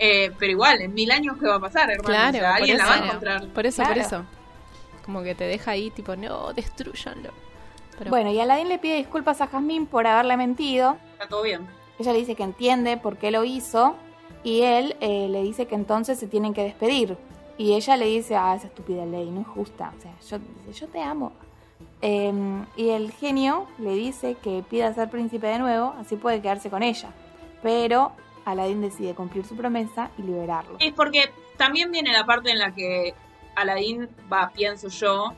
Eh, pero igual, en mil años, ¿qué va a pasar, hermano? Claro, O sea, por alguien la eso. va a encontrar. Por eso, por eso. Como que te deja ahí, tipo, no, destruyanlo. Pero Bueno, y Aladdin le pide disculpas a Jazmín por haberle mentido. Está todo bien. Ella le dice que entiende por qué lo hizo. Y él eh, le dice que entonces se tienen que despedir. Y ella le dice, ah, esa estúpida ley, no es justa. O sea, yo, dice, yo te amo. Eh, y el genio le dice que pida ser príncipe de nuevo, así puede quedarse con ella. Pero Aladdin decide cumplir su promesa y liberarlo. Es porque también viene la parte en la que Aladdin va, pienso yo,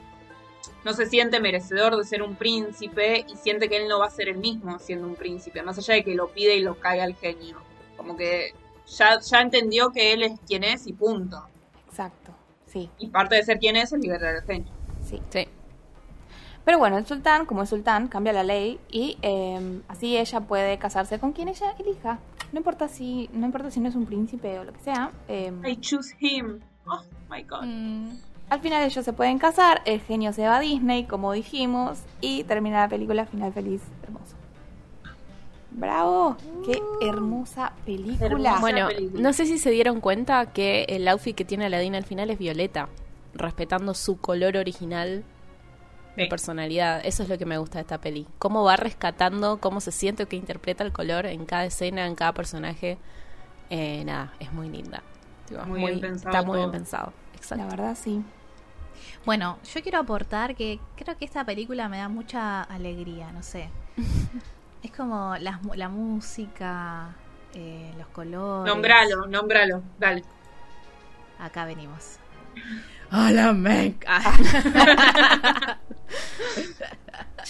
no se siente merecedor de ser un príncipe y siente que él no va a ser el mismo siendo un príncipe, más allá de que lo pide y lo caiga el genio. Como que ya, ya entendió que él es quien es y punto. Exacto, sí, Y parte de ser quien es es liberar al genio. sí. sí. Pero bueno, el sultán, como es sultán, cambia la ley y eh, así ella puede casarse con quien ella elija. No importa si no importa si no es un príncipe o lo que sea. eh, I choose him. Oh my god. Mm, al final ellos se pueden casar, el genio se va a Disney, como dijimos, y termina la película final feliz, hermoso. ¡Bravo! ¡Qué hermosa película! Hermosa. Bueno, película. no sé si se dieron cuenta que el outfit que tiene Aladdin al final es violeta, respetando su color original de Sí. personalidad. Eso es lo que me gusta de esta peli. Cómo va rescatando, cómo se siente que interpreta el color en cada escena, en cada personaje. Eh, nada, es muy linda. Muy bien pensado Está muy bien pensado. Exacto. La verdad, sí. Bueno, yo quiero aportar que creo que esta película me da mucha alegría, no sé. es como las mu- la, música, eh, los colores. Nombralo, nombralo, dale. Acá venimos. A la meca.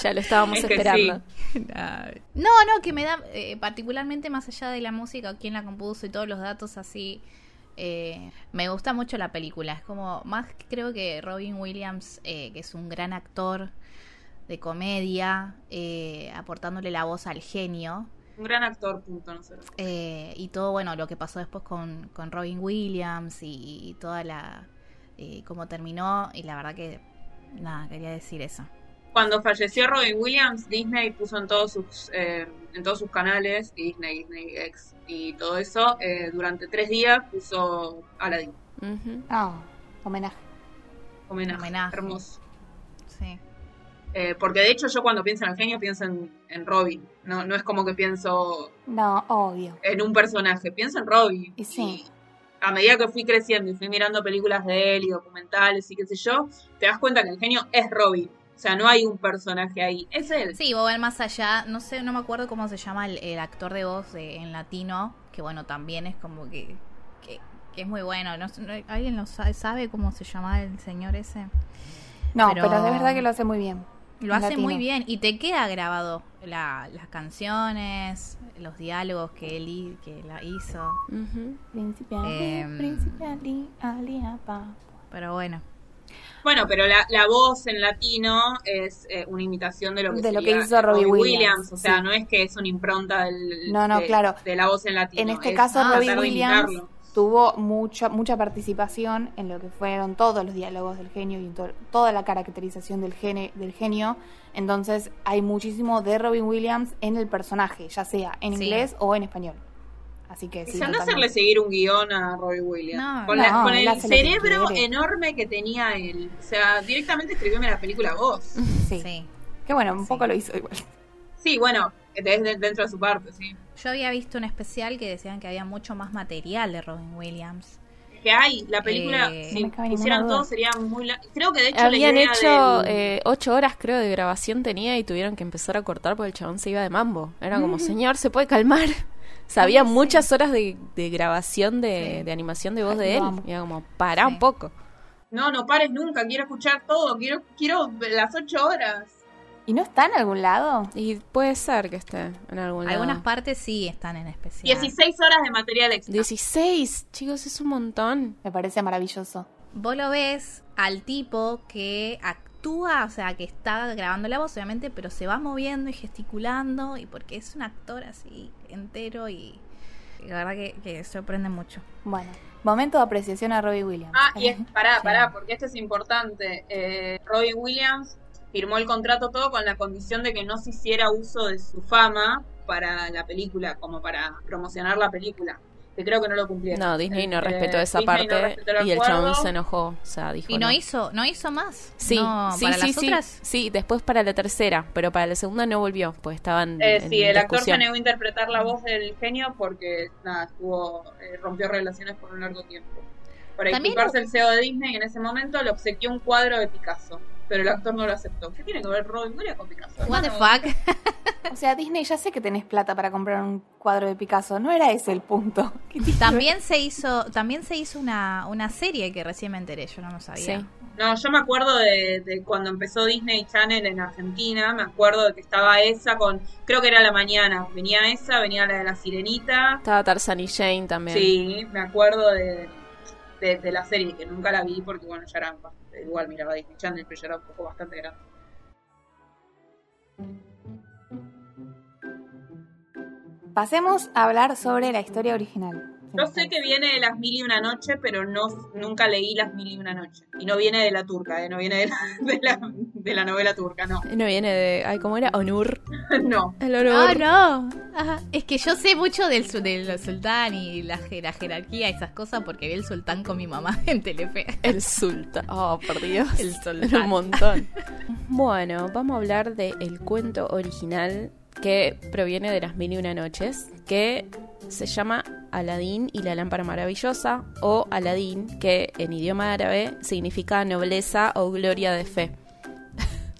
Ya lo estábamos Es que esperando. No, no, que me da, eh, particularmente más allá de la música, quién la compuso y todos los datos así, eh, me gusta mucho la película. Es como, más creo que Robin Williams, eh, que es un gran actor de comedia, eh, aportándole la voz al genio. Un gran actor, punto, no sé. eh, y todo, bueno, lo que pasó después con, con Robin Williams y, y toda la... eh, cómo terminó, y la verdad que, nada, quería decir eso. Cuando falleció Robin Williams, Disney puso en todos sus eh, en todos sus canales, Disney, Disney X y todo eso, eh, durante tres días puso Aladdin. Ah, homenaje. Homenaje. Homenaje. Hermoso. Sí. Eh, porque de hecho yo cuando pienso en el genio pienso en, en Robin. No, no es como que pienso No, obvio. en un personaje, pienso en Robin. Y sí. a medida que fui creciendo y fui mirando películas de él y documentales y qué sé yo, te das cuenta que el genio es Robin. O sea, no hay un personaje ahí. Es él. Sí, o ver más allá, no sé, no me acuerdo cómo se llama el, el actor de voz de- en latino, que bueno, también es como que, que, que es muy bueno. No, ¿Alguien lo sabe, sabe cómo se llama el señor ese? No, Pero- pero, de verdad que lo hace muy bien. Lo hace muy bien y te queda grabado la- las canciones, los diálogos que él que la hizo. Ujú. Príncipe Ali, Em. príncipe Ali, Ali, apa. Pero bueno, Bueno, pero la, la voz en latino es eh, una imitación de lo que, De lo sería que hizo Robbie Williams, O sea, sí. no es que es una impronta del, No, no, de, claro. de la voz en latino. En este es caso, Robbie Williams tuvo mucha mucha participación en lo que fueron todos los diálogos del genio y en to- toda la caracterización del, gene, del genio. Entonces, hay muchísimo de Robin Williams en el personaje, ya sea en Sí. inglés o en español. Así que Y sí. totalmente. hacerle seguir un guion a Robbie Williams. No, con no, la- con el que cerebro enorme que tenía él. O sea, directamente escribióme la película vos. Sí. sí. Que bueno, un Sí. poco lo hizo igual. Sí, bueno, dentro de su parte, sí. Yo había visto un especial que decían que había mucho más material de Robin Williams. Que hay, la película, Eh, si No duda. todo sería muy... la- Creo que de hecho la Habían idea hecho del- eh, ocho horas, creo, de grabación tenía y tuvieron que empezar a cortar porque el chabón se iba de mambo. Era como, señor, ¿se puede calmar? Sea, había muchas horas de, de grabación de, Sí. de animación de voz Ay, de él. Y era como, para Sí. un poco. No, no pares nunca, quiero escuchar todo, quiero, quiero las ocho horas. ¿Y no está en algún lado? Y puede ser que esté en algún lado. Algunas partes sí están en especial. 16 horas de material extra. 16, chicos, es un montón. Me parece maravilloso. Vos lo ves al tipo que ac- actúa, o sea, que está grabando la voz, obviamente, pero se va moviendo y gesticulando, y porque es un actor así entero y, y la verdad que, que sorprende mucho. Bueno, momento de apreciación a Robbie Williams. Ah, y es, pará, Sí. pará, porque esto es importante. Eh, Robbie Williams firmó el contrato todo con la condición de que no se hiciera uso de su fama para la película, como para promocionar la película. Que creo que no lo cumplieron. No, Disney no Eh, respetó esa Disney no parte respetó el y el chabón se enojó. O sea, dijo. Y no hizo, no hizo más. Sí, No, sí, para sí, las sí. otras. Sí, después para la tercera, pero para la segunda no volvió, pues estaban. Eh, en sí, el actor se negó a interpretar la voz del genio porque nada, estuvo, eh, rompió relaciones por un largo tiempo. Para disculparse el CEO de Disney en ese momento le obsequió un cuadro de Picasso, pero el actor no lo aceptó. ¿Qué tiene que ver Robin Williams con Picasso? What the fuck. O sea, Disney, ya sé que tenés plata para comprar un cuadro de Picasso. No era ese el punto. También se hizo, también se hizo una, una serie que recién me enteré, yo no lo sabía. Sí. No, yo me acuerdo de, de cuando empezó Disney Channel en Argentina, me acuerdo de que estaba esa con, creo que era la mañana, venía esa, venía la de la sirenita, Estaba Tarzan y Jane también. sí, me acuerdo de, de, de la serie, que nunca la vi porque bueno, ya era, bastante- igual miraba Disney Channel, pero ya era un poco bastante grande. Pasemos a hablar sobre la historia original. Yo sé que viene de las mil y una noche, pero no nunca leí las mil y una noche. Y no viene de la turca, ¿eh? no viene de la, de la, de la novela turca, no. No viene de. Ay, ¿cómo era? Onur. no. El Ah, Onur. no. Ajá. Es que yo sé mucho del, del sultán y la, la jerarquía, esas cosas, porque vi el sultán con mi mamá en Telefe. El sultán. Oh, por Dios. El sultán. Un montón. bueno, vamos a hablar del cuento original que proviene de las mil y una noches, que se llama Aladín y la lámpara maravillosa, o Aladín, que en idioma árabe significa nobleza o gloria de fe.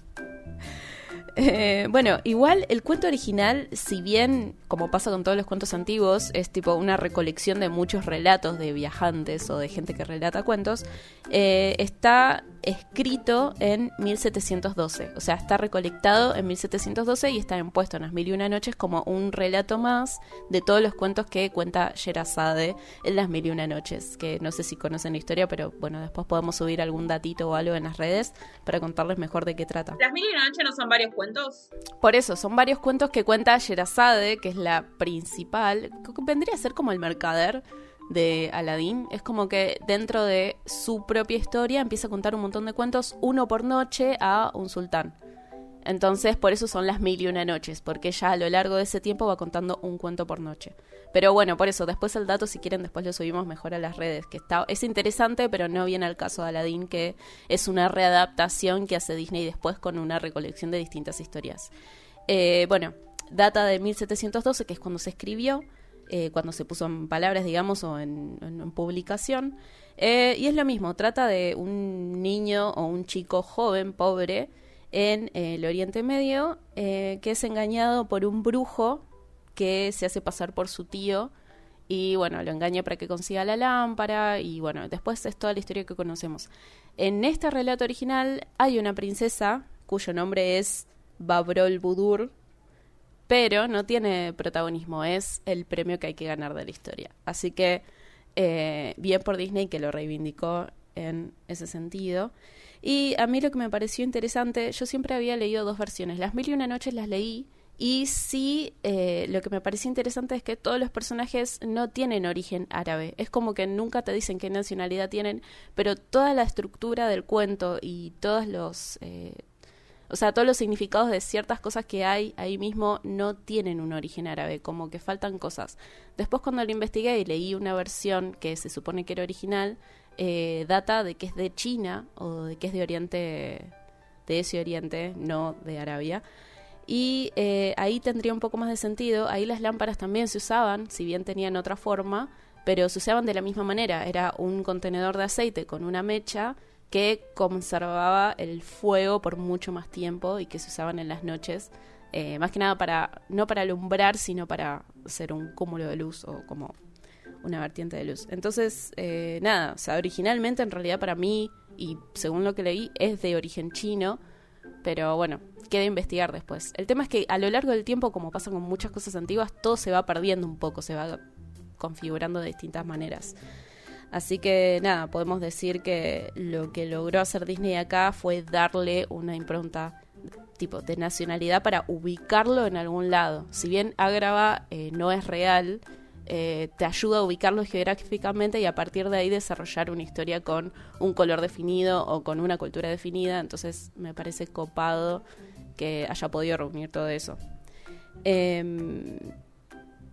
Eh, bueno, igual el cuento original, si bien, como pasa con todos los cuentos antiguos, es tipo una recolección de muchos relatos de viajantes o de gente que relata cuentos, eh, está escrito en 1712. O sea, está recolectado en 1712 y está impuesto en las mil y una noches como un relato más de todos los cuentos que cuenta Sherazade en las mil y una noches. Que no sé si conocen la historia, pero bueno, después podemos subir algún datito o algo en las redes para contarles mejor de qué trata. ¿Las mil y una noche no son varios cuentos? Por eso, son varios cuentos que cuenta Sherazade, que es la principal. que Vendría a ser como el mercader de Aladdin. Es como que dentro de su propia historia empieza a contar un montón de cuentos, uno por noche, a un sultán. Entonces, por eso son las mil y una noches, porque ella a lo largo de ese tiempo va contando un cuento por noche. Pero bueno, por eso, después el dato, si quieren, después lo subimos mejor a las redes, que está, es interesante, pero no viene al caso de Aladdin, que es una readaptación que hace Disney después con una recolección de distintas historias. Eh, bueno, data de 1712, que es cuando se escribió, eh, cuando se puso en palabras, digamos, o en, publicación. Eh, y es lo mismo, trata de un niño o un chico joven, pobre, en eh, el Oriente Medio, que es engañado por un brujo que se hace pasar por su tío y bueno, lo engaña para que consiga la lámpara y bueno, después es toda la historia que conocemos. En este relato original hay una princesa cuyo nombre es Babrol Budur, pero no tiene protagonismo, es el premio que hay que ganar de la historia. Así que eh, bien por Disney que lo reivindicó en ese sentido. Y a mí lo que me pareció interesante, yo siempre había leído dos versiones, las mil y una noches las leí y sí, eh, lo que me pareció interesante es que todos los personajes no tienen origen árabe. Es como que nunca te dicen qué nacionalidad tienen, pero toda la estructura del cuento y todos los... eh, o sea, todos los significados de ciertas cosas que hay ahí mismo no tienen un origen árabe, como que faltan cosas. Después cuando lo investigué y leí una versión que se supone que era original, eh, data de que es de China o de que es de Oriente, de ese Oriente, no de Arabia. Y eh, ahí tendría un poco más de sentido. Ahí las lámparas también se usaban, si bien tenían otra forma, pero se usaban de la misma manera. Era un contenedor de aceite con una mecha que conservaba el fuego por mucho más tiempo y que se usaban en las noches. eh, más que nada para, no para alumbrar, sino para ser un cúmulo de luz o como una vertiente de luz. Entonces, eh, nada, o sea, originalmente en realidad para mí, y según lo que leí, es de origen chino, pero bueno, queda investigar después. El tema es que a lo largo del tiempo, como pasa con muchas cosas antiguas, todo se va perdiendo un poco, se va configurando de distintas maneras. Así que nada, podemos decir que lo que logró hacer Disney acá fue darle una impronta tipo de nacionalidad para ubicarlo en algún lado. Si bien Agrava eh, no es real, eh, te ayuda a ubicarlo geográficamente y a partir de ahí desarrollar una historia con un color definido o con una cultura definida. Entonces me parece copado que haya podido reunir todo eso. Em,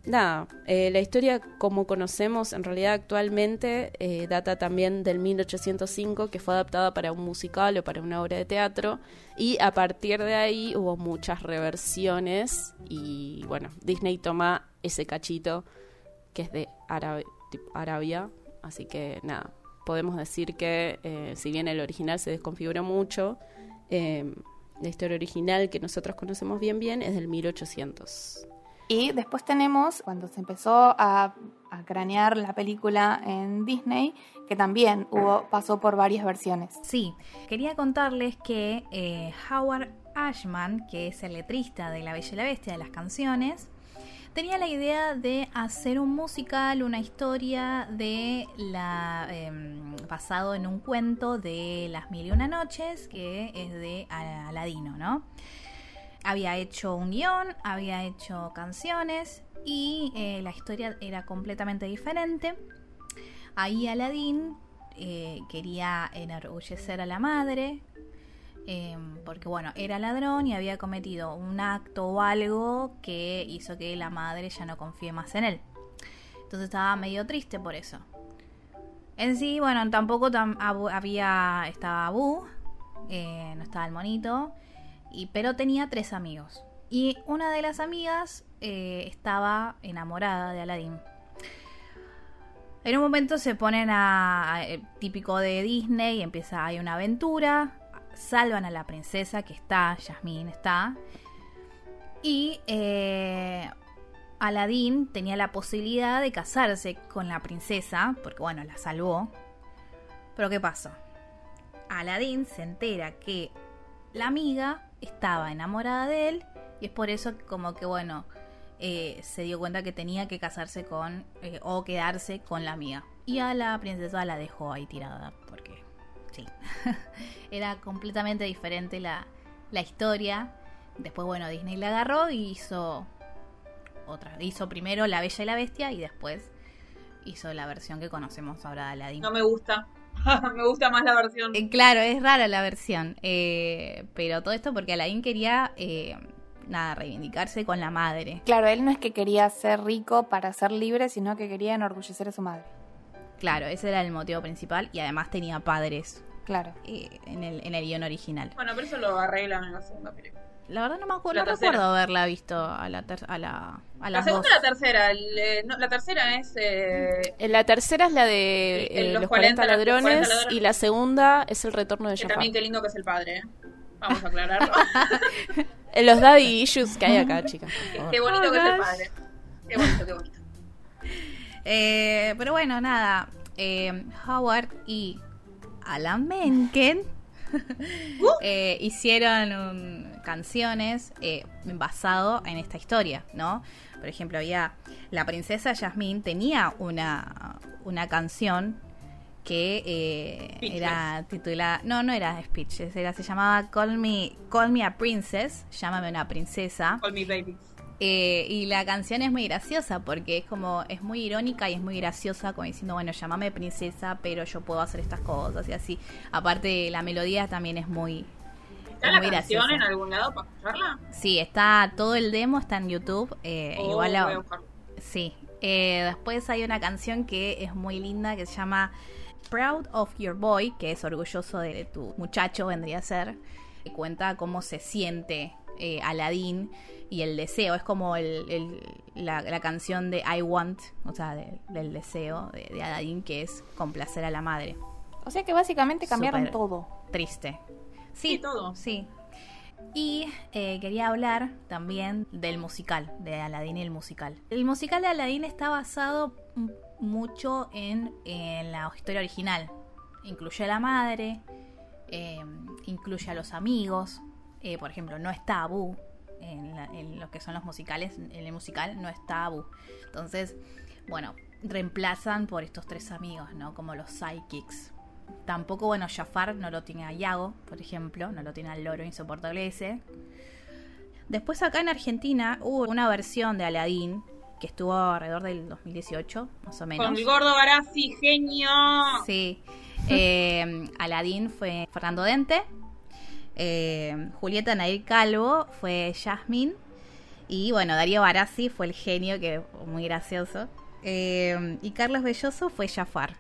nada, eh, la historia como conocemos en realidad actualmente eh, data también del 1805, que fue adaptada para un musical o para una obra de teatro, y a partir de ahí hubo muchas reversiones y bueno, Disney toma ese cachito que es de Arabia, así que nada, podemos decir que eh, si bien el original se desconfiguró mucho, la historia original que nosotros conocemos bien bien es del 1800. Y después tenemos, cuando se empezó a, cranear la película en Disney, que también hubo, pasó por varias versiones. Sí, quería contarles que eh, Howard Ashman, que es el letrista de La Bella y la Bestia de las canciones, tenía la idea de hacer un musical, una historia de la em, basado en un cuento de Las Mil y Una Noches, que es de Aladino, ¿no? Había hecho un guion, había hecho canciones y eh, la historia era completamente diferente. Ahí Aladdin eh, quería enorgullecer a la madre, em, porque bueno, era ladrón y había cometido un acto o algo que hizo que la madre ya no confíe más en él. Entonces estaba medio triste por eso. En sí, bueno, tampoco había, estaba Abu, eh, no estaba el monito, pero tenía tres amigos. Y una de las amigas eh, estaba enamorada de Aladdin. En un momento se ponen a, eh, típico de Disney, y empieza hay una aventura, salvan a la princesa que está, Jasmine está, y eh, Aladdin tenía la posibilidad de casarse con la princesa, porque bueno, la salvó. Pero ¿qué pasó? Aladdin se entera que la amiga estaba enamorada de él y es por eso como que bueno, eh, se dio cuenta que tenía que casarse con eh, o quedarse con la amiga. Y a la princesa la dejó ahí tirada porque sí, era completamente diferente la, la historia. Después bueno, Disney la agarró y hizo otra. Hizo primero La Bella y la Bestia y después hizo la versión que conocemos ahora de Aladdin. No me gusta. me gusta más la versión. Eh, claro, es rara la versión. Eh, pero todo esto porque Alain quería, eh, nada, reivindicarse con la madre. Claro, él no es que quería ser rico para ser libre, sino que quería enorgullecer a su madre. Claro, ese era el motivo principal y además tenía padres. Claro. en, el, en el guion original. Bueno, pero eso lo arreglan en la segunda película. La verdad no me acuerdo, no recuerdo haberla visto a la a la a La segunda o la tercera, eh, la tercera es eh, eh, la tercera es la de los, 40, ladrones, y la segunda es el retorno de Jafar. También qué lindo que es el padre, Vamos a aclararlo. los daddy issues que hay acá, chicas. Qué, bonito que es el padre. Qué bonito, qué bonito. pero bueno, nada. Howard y Alan Menken uh. hicieron canciones eh, basado en esta historia, ¿no? Por ejemplo, había la princesa Jasmine tenía una, una canción que eh, era titulada, no, no era Speeches, era, se llamaba Call Me, Call Me a Princess, llámame una princesa. Call Me Baby. Eh, y la canción es muy graciosa porque es como, es muy irónica y es muy graciosa, como diciendo, bueno, llámame princesa, pero yo puedo hacer estas cosas y así. Aparte, la melodía también es muy, ¿Está la canción en algún lado para escucharla? Sí, está todo el demo, está en YouTube. Eh, oh, igual a, Sí. Eh, después hay una canción que es muy linda que se llama Proud of Your Boy, que es orgulloso de tu muchacho, vendría a ser. Y cuenta cómo se siente eh, Aladdin y el deseo. Es como el, la, canción de I Want, o sea, del deseo de, de, Aladdin, que es complacer a la madre. O sea que básicamente cambiaron todo. Triste. Sí, todo. Sí. Y eh, quería hablar también del musical, de Aladdin y el musical. El musical de Aladdin está basado mucho en, la historia original. Incluye a la madre, eh, incluye a los amigos. Eh, por ejemplo, no está Abu en, lo que son los musicales. En el musical no está Abu. Entonces, bueno, reemplazan por estos tres amigos, ¿no? Como los psychics. Tampoco, bueno, Jafar no lo tiene a Yago, por ejemplo, no lo tiene al loro insoportable ese. Después acá en Argentina hubo una versión de Aladdin que estuvo alrededor del 2018, más o menos. Con el gordo Barassi, genio. Sí. Eh, Aladdin fue Fernando Dente. Eh, Julieta Nair Calvo fue Jasmine. Y bueno, Darío Barassi fue el genio, que muy gracioso. Eh, y Carlos Belloso fue Jafar.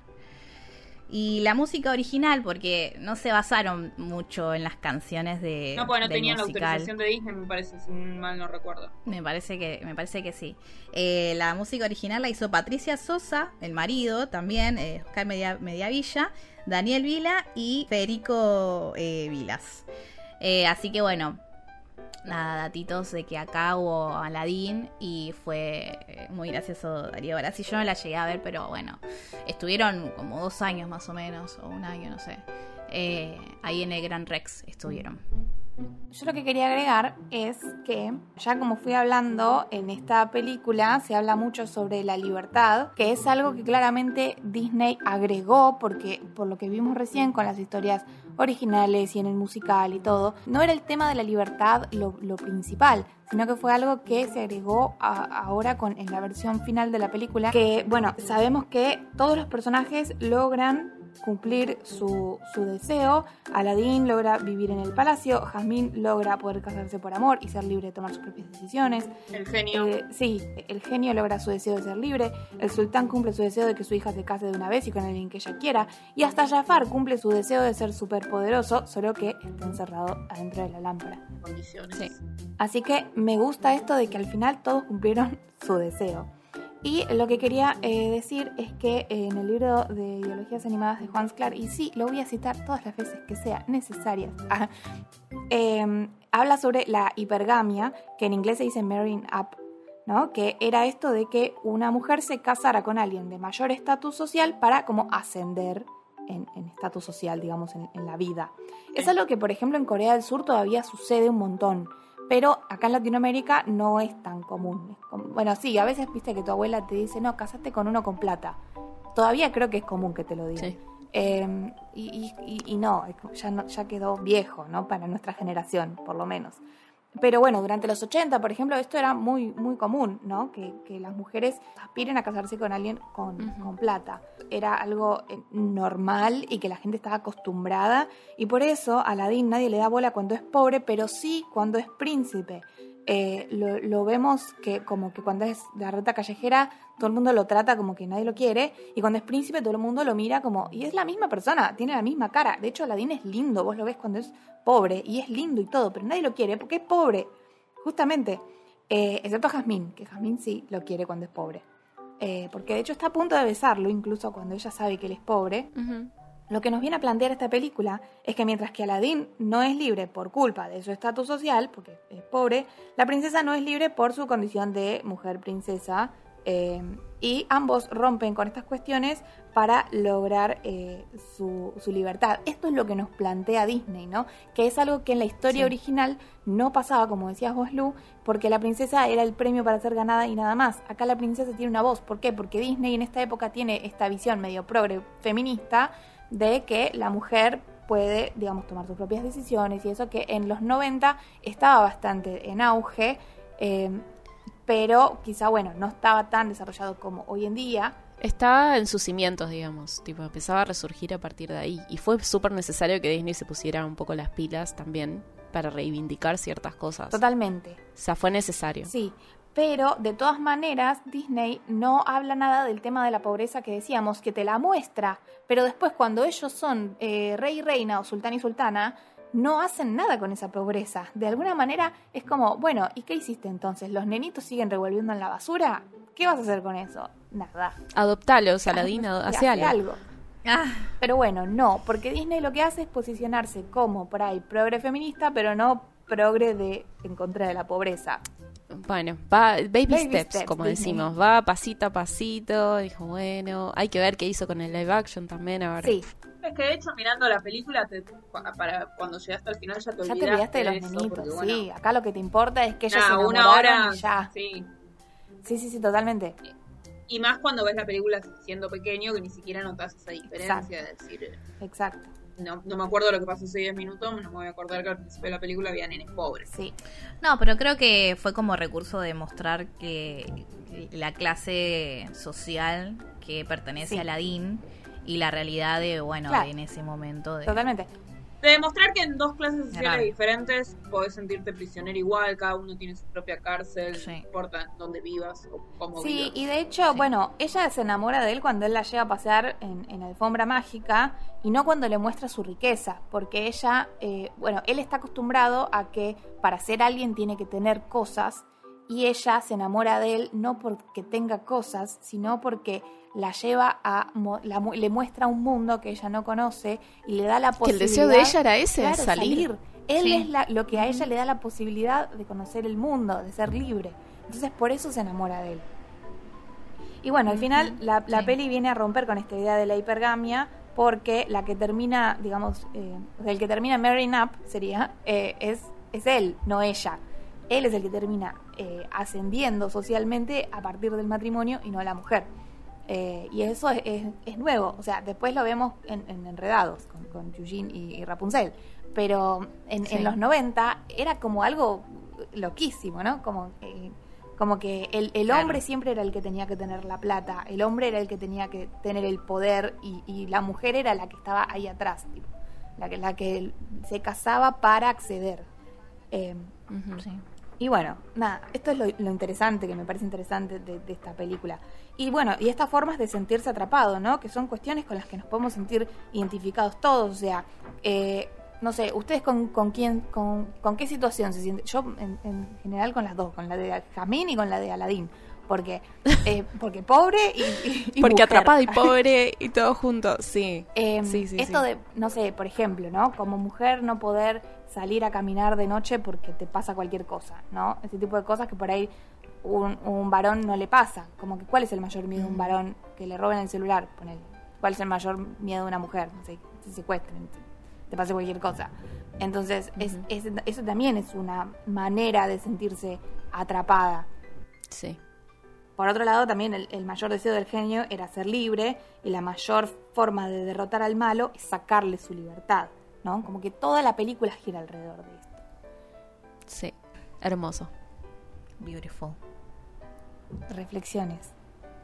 Y la música original, porque no se basaron mucho en las canciones de. No, porque no tenían la autorización de Disney, me parece, si mal no recuerdo. Me parece que, me parece que sí. Eh, la música original la hizo Patricia Sosa, el marido también, eh, Oscar Media, Mediavilla, Daniel Vila y Federico eh, Vilas. Eh, así que bueno, nada, datitos de que acá hubo Aladín y fue eh, muy gracioso Darío Barassi. Yo no la llegué a ver, pero bueno, estuvieron como dos años más o menos, o un año, no sé. Ahí en el Gran Rex estuvieron. Yo lo que quería agregar es que, ya como fui hablando, en esta película se habla mucho sobre la libertad, que es algo que claramente Disney agregó, porque por lo que vimos recién con las historias originales y en el musical y todo, no era el tema de la libertad lo, principal, sino que fue algo que se agregó ahora con, en la versión final de la película, que bueno, sabemos que todos los personajes logran cumplir su, su deseo. Aladdin logra vivir en el palacio, Jasmine logra poder casarse por amor y ser libre de tomar sus propias decisiones. El genio. Eh, sí, el genio logra su deseo de ser libre, el sultán cumple su deseo de que su hija se case de una vez y con alguien que ella quiera, y hasta Jafar cumple su deseo de ser superpoderoso, solo que está encerrado adentro de la lámpara. condiciones. Sí. Así que me gusta esto de que al final todos cumplieron su deseo. Y lo que quería eh, decir es que en el libro de ideologías animadas de Juan Sclar, y sí, lo voy a citar todas las veces que sea necesarias, ah, eh, habla sobre la hipergamia, que en inglés se dice marrying up, ¿no? Que era esto de que una mujer se casara con alguien de mayor estatus social para como ascender en en estatus social, digamos, en, en la vida. Es algo que, por ejemplo, en Corea del Sur todavía sucede un montón. Pero acá en Latinoamérica no es tan común. Bueno, sí, a veces viste que tu abuela te dice, no, casate con uno con plata. Todavía creo que es común que te lo digan. Sí. Eh, y, y- no, ya no, ya quedó viejo, ¿no? Para nuestra generación, por lo menos. Pero bueno, durante los 80, por ejemplo, esto era muy, muy común, ¿no? Que, que las mujeres aspiren a casarse con alguien con, plata. Era algo eh, normal y que la gente estaba acostumbrada. Y por eso a Aladín nadie le da bola cuando es pobre, pero sí cuando es príncipe. Eh, lo, lo vemos que como que cuando es de reta callejera todo el mundo lo trata como que nadie lo quiere y cuando es príncipe todo el mundo lo mira como y es la misma persona, tiene la misma cara. De hecho Aladín es lindo, vos lo ves cuando es pobre y es lindo y todo, pero nadie lo quiere porque es pobre. Justamente, eh, excepto Jazmín, que Jazmín sí lo quiere cuando es pobre. Eh, porque de hecho está a punto de besarlo, incluso cuando ella sabe que él es pobre. Lo que nos viene a plantear esta película es que mientras que Aladín no es libre por culpa de su estatus social, porque es pobre, la princesa no es libre por su condición de mujer princesa. Eh, y ambos rompen con estas cuestiones para lograr eh, su, su libertad. Esto es lo que nos plantea Disney, ¿no? Que es algo que en la historia Sí. original no pasaba, como decías vos, Lu, porque la princesa era el premio para ser ganada y nada más. Acá la princesa tiene una voz. ¿Por qué? Porque Disney en esta época tiene esta visión medio progre feminista de que la mujer puede, digamos, tomar sus propias decisiones y eso que en los 90 estaba bastante en auge, eh, pero quizá, bueno, no estaba tan desarrollado como hoy en día. Estaba en sus cimientos, digamos, tipo, empezaba a resurgir a partir de ahí. Y fue súper necesario que Disney se pusiera un poco las pilas también para reivindicar ciertas cosas. Totalmente. O sea, fue necesario. Sí, pero de todas maneras Disney no habla nada del tema de la pobreza que decíamos, que te la muestra, pero después cuando ellos son eh, rey y reina o sultán y sultana, no hacen nada con esa pobreza. De alguna manera es como, bueno, ¿y qué hiciste entonces? ¿Los nenitos siguen revolviendo en la basura? ¿Qué vas a hacer con eso? Nada. Adoptalo, Saladín, ado- Y hace algo. Ah, Pero bueno, no, porque Disney lo que hace es posicionarse como por ahí progre feminista, pero no progre de en contra de la pobreza. Bueno, va baby, Baby steps, steps, como Disney. decimos, va pasito a pasito, dijo, bueno, hay que ver qué hizo con el live action también ahora. Sí, Es que de hecho mirando la película, te- pa- para cuando llegaste al final ya te ya olvidaste, te olvidaste de los eso, nenitos, porque, bueno, sí. Acá lo que te importa es que ellos nada, se una hora, y ya. sí. Sí, sí, sí, totalmente. Y más cuando ves la película siendo pequeño, que ni siquiera notas esa diferencia. Es decir, Exacto. no, no me acuerdo lo que pasó hace 10 minutos, no me voy a acordar que al principio de la película había nenes pobres. Sí. No, pero creo que fue como recurso de mostrar que la clase social que pertenece Sí. a Aladdin y la realidad de, bueno, Claro. en ese momento de... Totalmente. De demostrar que en dos clases sociales diferentes podés sentirte prisionero igual, cada uno tiene su propia cárcel, Sí. no importa dónde vivas o cómo Sí, vivas. y de hecho, Sí. bueno, ella se enamora de él cuando él la lleva a pasear en, en alfombra mágica y no cuando le muestra su riqueza, porque ella, eh, bueno, él está acostumbrado a que para ser alguien tiene que tener cosas y ella se enamora de él no porque tenga cosas, sino porque la lleva a, la le muestra un mundo que ella no conoce y le da la Que el posibilidad... deseo de ella era ese, Claro, salir. Él Sí. es la- lo que a ella le da la posibilidad de conocer el mundo, de ser libre. Entonces por eso se enamora de él. Y bueno, al final la, la Sí. peli viene a romper con esta idea de la hipergamia porque la que termina, digamos, eh, el que termina marrying up sería, eh, es, es él, no ella. Él es el que termina eh, ascendiendo socialmente a partir del matrimonio y no la mujer. Eh, y eso es, es- es nuevo, o sea, después lo vemos en, en Enredados con, con Eugene y, y Rapunzel, pero en, Sí. en los 90 era como algo loquísimo, ¿no? Como, eh, como que el, el Claro. hombre siempre era el que tenía que tener la plata, el hombre era el que tenía que tener el poder y, y la mujer era la que estaba ahí atrás, tipo, la, que, la que se casaba para acceder. Eh. Sí. Y bueno, nada, esto es lo, lo interesante, que me parece interesante de, de esta película. Y bueno, y estas formas de sentirse atrapado, ¿no? Que son cuestiones con las que nos podemos sentir identificados todos. O sea, eh, no sé, ¿ustedes con, con quién, con, con qué situación se sienten? Yo, en, en general, con las dos, con la de Jamín y con la de Aladín. Porque, eh, porque pobre y, y- y Porque mujer. atrapada y pobre y todo junto, sí. Eh, Sí, sí, esto sí. de, no sé, por ejemplo, ¿no? Como mujer no poder salir a caminar de noche porque te pasa cualquier cosa, ¿no? Ese tipo de cosas que por ahí un, un varón no le pasa. Como que, ¿cuál es el mayor miedo de un varón que le roben el celular? Ponele. ¿Cuál es el mayor miedo de una mujer? No sé, se secuestren, te, te pase cualquier cosa. Entonces, es- es- eso también es una manera de sentirse atrapada. Sí. Por otro lado, también el, el mayor deseo del genio era ser libre y la mayor forma de derrotar al malo es sacarle su libertad, ¿no? Como que toda la película gira alrededor de esto. Sí. Hermoso. Beautiful. Reflexiones.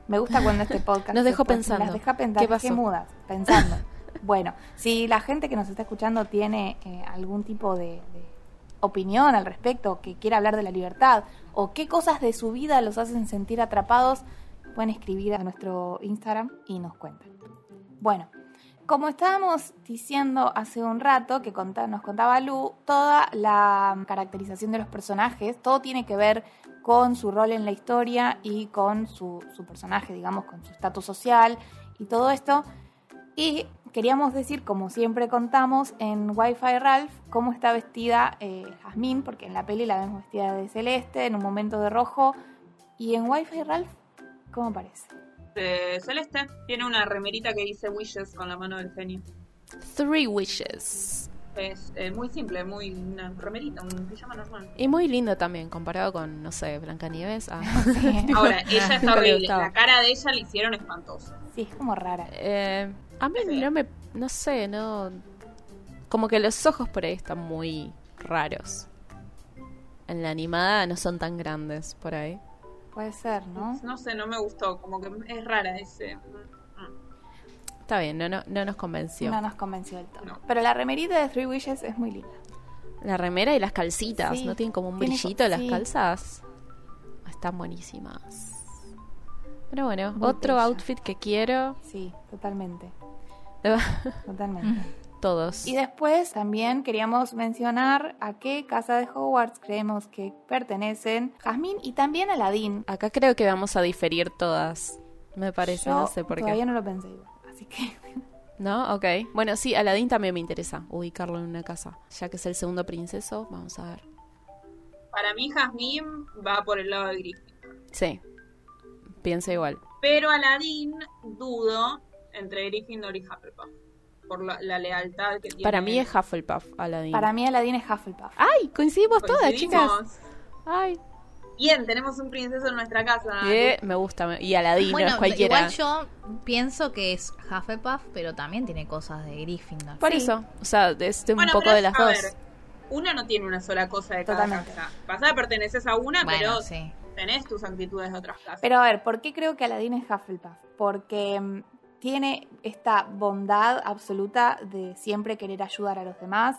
Me gusta cuando este podcast Nos dejó pensando. Las deja pensar, ¿Qué mudas, pensando. bueno, si la gente que nos está escuchando tiene eh, algún tipo de, de opinión al respecto, que quiera hablar de la libertad, o qué cosas de su vida los hacen sentir atrapados, pueden escribir a nuestro Instagram y nos cuentan. Bueno, como estábamos diciendo hace un rato, que nos contaba Lu, toda la caracterización de los personajes, todo tiene que ver con su rol en la historia y con su, su personaje, digamos, con su estatus social y todo esto. Y queríamos decir, como siempre contamos en Wi-Fi Ralph, cómo está vestida eh, Jasmine, porque en la peli la vemos vestida de celeste, en un momento de rojo. Y en Wi-Fi Ralph, ¿cómo parece? De Celeste tiene una remerita que dice Wishes con la mano del genio. Three Wishes. Es eh, muy simple, muy una remerita, un pijama normal. Y muy lindo también, comparado con, no sé, Blancanieves. Ah. Ahora, ella le horrible. La cara de ella le hicieron espantosa. Sí, es como rara. Eh, a mí Sí. no me. No sé, no. Como que los ojos por ahí están muy raros. En la animada no son tan grandes por ahí. Puede ser, ¿no? No sé, no me gustó. Como que es rara ese. Está bien, no, no, no nos convenció. No nos convenció del todo. No. Pero la remerita de Three Wishes es muy linda. La remera y las calcitas, Sí, ¿no tienen como un tiene- brillito las sí. calzas? Están buenísimas. Pero bueno, Muy otro bella. outfit que quiero. Sí, totalmente. Totalmente. Todos. Y después también queríamos mencionar a qué casa de Hogwarts creemos que pertenecen Jasmine y también Aladdin. Acá creo que vamos a diferir todas. Me parece, Yo no sé por todavía qué. no lo pensé igual, así que ¿No? Ok. Bueno, sí, Aladdin también me interesa ubicarlo en una casa. Ya que es el segundo princeso, vamos a ver. Para mí, Jasmine va por el lado de Gryffindor. Sí. Pienso igual. Pero Aladdin dudo entre Gryffindor y Hufflepuff. Por la, la lealtad que tiene. Para mí es Hufflepuff, Aladdin. para mí Aladdin es Hufflepuff. ¡Ay! Coincidimos todas, chicas. ¡Ay! Bien, tenemos un princeso en nuestra casa. Eh, me gusta. Y Aladino Bueno, es cualquiera. igual yo pienso que es Hufflepuff, pero también tiene cosas de Gryffindor. Por Sí. eso. O sea, es de un Bueno, poco pero, de las a dos. ver, una no tiene una sola cosa de cada Totalmente. casa. Pasada perteneces a una, Bueno, pero sí. tenés tus actitudes de otras casas. Pero a ver, ¿por qué creo que Aladdin es Hufflepuff? Porque mm, tiene esta bondad absoluta de siempre querer ayudar a los demás.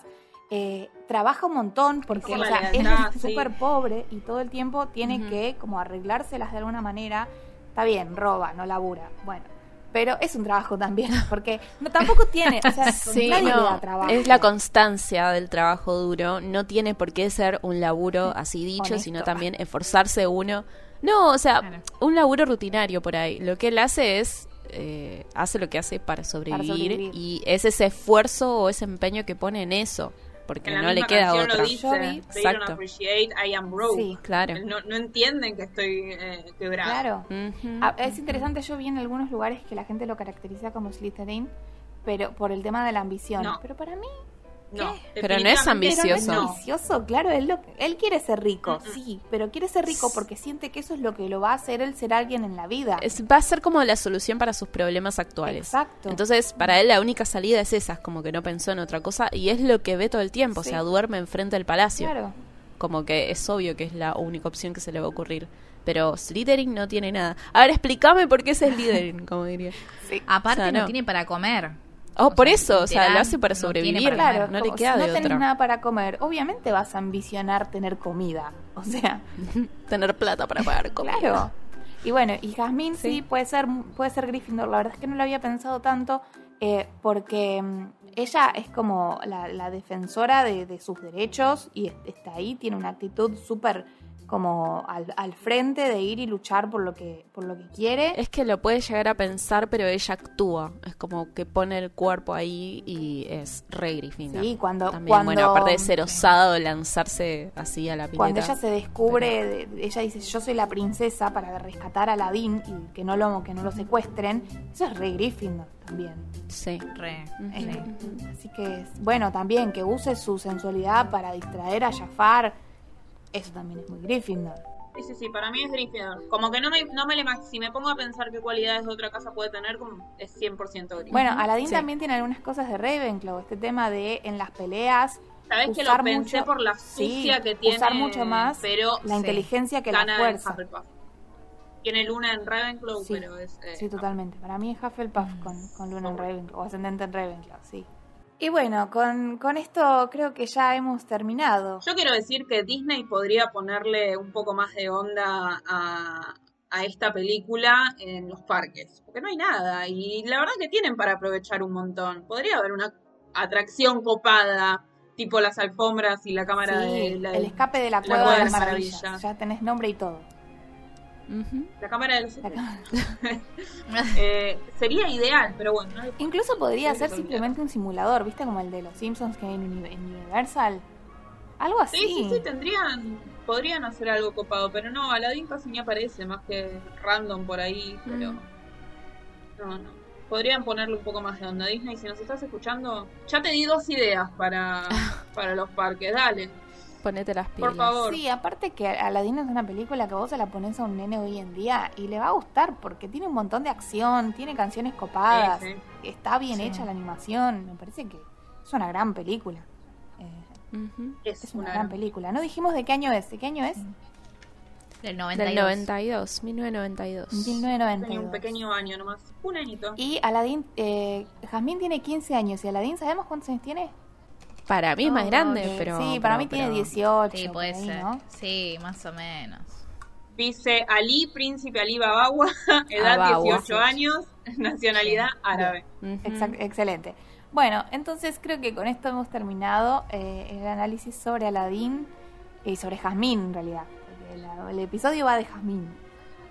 Eh, trabaja un montón porque o sea, él es sí. súper pobre y todo el tiempo tiene que como arreglárselas de alguna manera. Está bien, roba, no labura. Bueno, pero es un trabajo también porque no, tampoco tiene, o sea, Sí, no, trabajo. es la constancia del trabajo duro. No tiene por qué ser un laburo así dicho, Honesto. sino también esforzarse uno. No, o sea, Claro. un laburo rutinario por ahí. Lo que él hace es, eh, hace lo que hace para sobrevivir, sobrevivir. y es ese esfuerzo o ese empeño que pone en eso, porque en la no le queda otra. lo dice, They don't Exacto. appreciate I am broke. Sí. Claro. No, no entienden que estoy eh, quebrada. Claro. Ah, es interesante, yo vi en algunos lugares que la gente lo caracteriza como Slytherin, pero por el tema de la ambición. No. Pero para mí No, Pero no es ambicioso. Pero no es ambicioso, claro, él, lo- él quiere ser rico, Mm-mm. sí, pero quiere ser rico porque siente que eso es lo que lo va a hacer él ser alguien en la vida. Es- va a ser como la solución para sus problemas actuales. Exacto. Entonces, para él la única salida es esa, es como que no pensó en otra cosa y es lo que ve todo el tiempo, Sí. o sea, duerme enfrente del palacio. Claro. Como que es obvio que es la única opción que se le va a ocurrir. Pero Slytherin no tiene nada. A ver, explícame por qué es Slytherin, como diría. Sí. Aparte O sea, no. no. tiene para comer. Oh, O por sea, eso, o sea, lo hace para no sobrevivir. tiene para Claro, no le queda si de no tenés otra. nada para comer, obviamente vas a ambicionar tener comida. O sea, Tener plata para pagar comida. claro. Y bueno, y Jasmine sí, Sí. puede ser puede ser Gryffindor. La verdad es que no lo había pensado tanto eh, porque mm, ella es como la, la defensora de, de sus derechos y est- está ahí, tiene una actitud súper como al, al frente de ir y luchar por lo que por lo que quiere. Es que lo puede llegar a pensar, pero ella actúa. Es como que pone el cuerpo ahí y es re Gryffindor. Sí, cuando- También, cuando- bueno, aparte de ser osado, lanzarse así a la pileta. Cuando ella se descubre, de- de- ella dice, yo soy la princesa para rescatar a Aladdin y que no lo, que no lo secuestren, eso es re Gryffindor también. Sí. Re. Sí. Eh, Así que, es- bueno, también que use su sensualidad para distraer a Jafar, eso también es muy Gryffindor. Sí, sí, sí, para mí es Gryffindor. Como que no me, no me le si me pongo a pensar qué cualidades de otra casa puede tener, como es 100% Gryffindor. Bueno, Aladdin Sí. también tiene algunas cosas de Ravenclaw, este tema de en las peleas. Sabes que usar lo pensé mucho- por la sí, astucia que tiene, usar mucho más pero la sí, inteligencia que la fuerza. Hufflepuff. Tiene luna en Ravenclaw, Sí, pero es eh, Sí, totalmente. Para mí es Hufflepuff Mm. con, con Luna en Ravenclaw, o ascendente en Ravenclaw, sí. Y bueno, con, con esto creo que ya hemos terminado. Yo quiero decir que Disney podría ponerle un poco más de onda a, a esta película en los parques, porque no hay nada y la verdad que tienen para aprovechar un montón. Podría haber una atracción copada, tipo las alfombras y la cámara Sí, de la, el escape de la la cueva Cueva de las las maravillas. Maravillas. Ya tenés nombre y todo. La cámara de los Eh, sería ideal, pero bueno. no Incluso podría ser simplemente un simulador, ¿viste? Como el de los Simpsons que hay en Universal. Algo así. Sí, sí, sí, tendrían, podrían hacer algo copado, pero no, Aladdin casi ni aparece, más que random por ahí, pero Mm. no, no. Podrían ponerle un poco más de onda. Disney, si nos estás escuchando, ya te di dos ideas para, para los parques, dale, Ponete las pilas. por favor. Sí, aparte que Aladdin es una película que vos se la pones a un nene hoy en día y le va a gustar porque tiene un montón de acción, tiene canciones copadas, Sí, está bien Sí. hecha la animación, me parece que es una gran película. Eh. Es, es una una gran película. No dijimos de qué año es, ¿de qué año es? Del Del 92. 92, 1992. Tenía 1992. un pequeño año nomás, un añito. Y Aladdin, eh, Jazmín tiene 15 años y Aladdin, ¿sabemos cuántos años tiene? Para mí es más No, grande, pero... sí, para pero- mí tiene pero- 18. Sí, puede ahí, ser. ¿no? Sí, más o menos. Dice Ali, príncipe Ali Babawa, edad Abawa. 18 años, nacionalidad árabe. Ujú. Exact- excelente. Bueno, entonces creo que con esto hemos terminado eh, el análisis sobre Aladdin y sobre Jazmín en realidad. Porque la- el episodio va de Jazmín.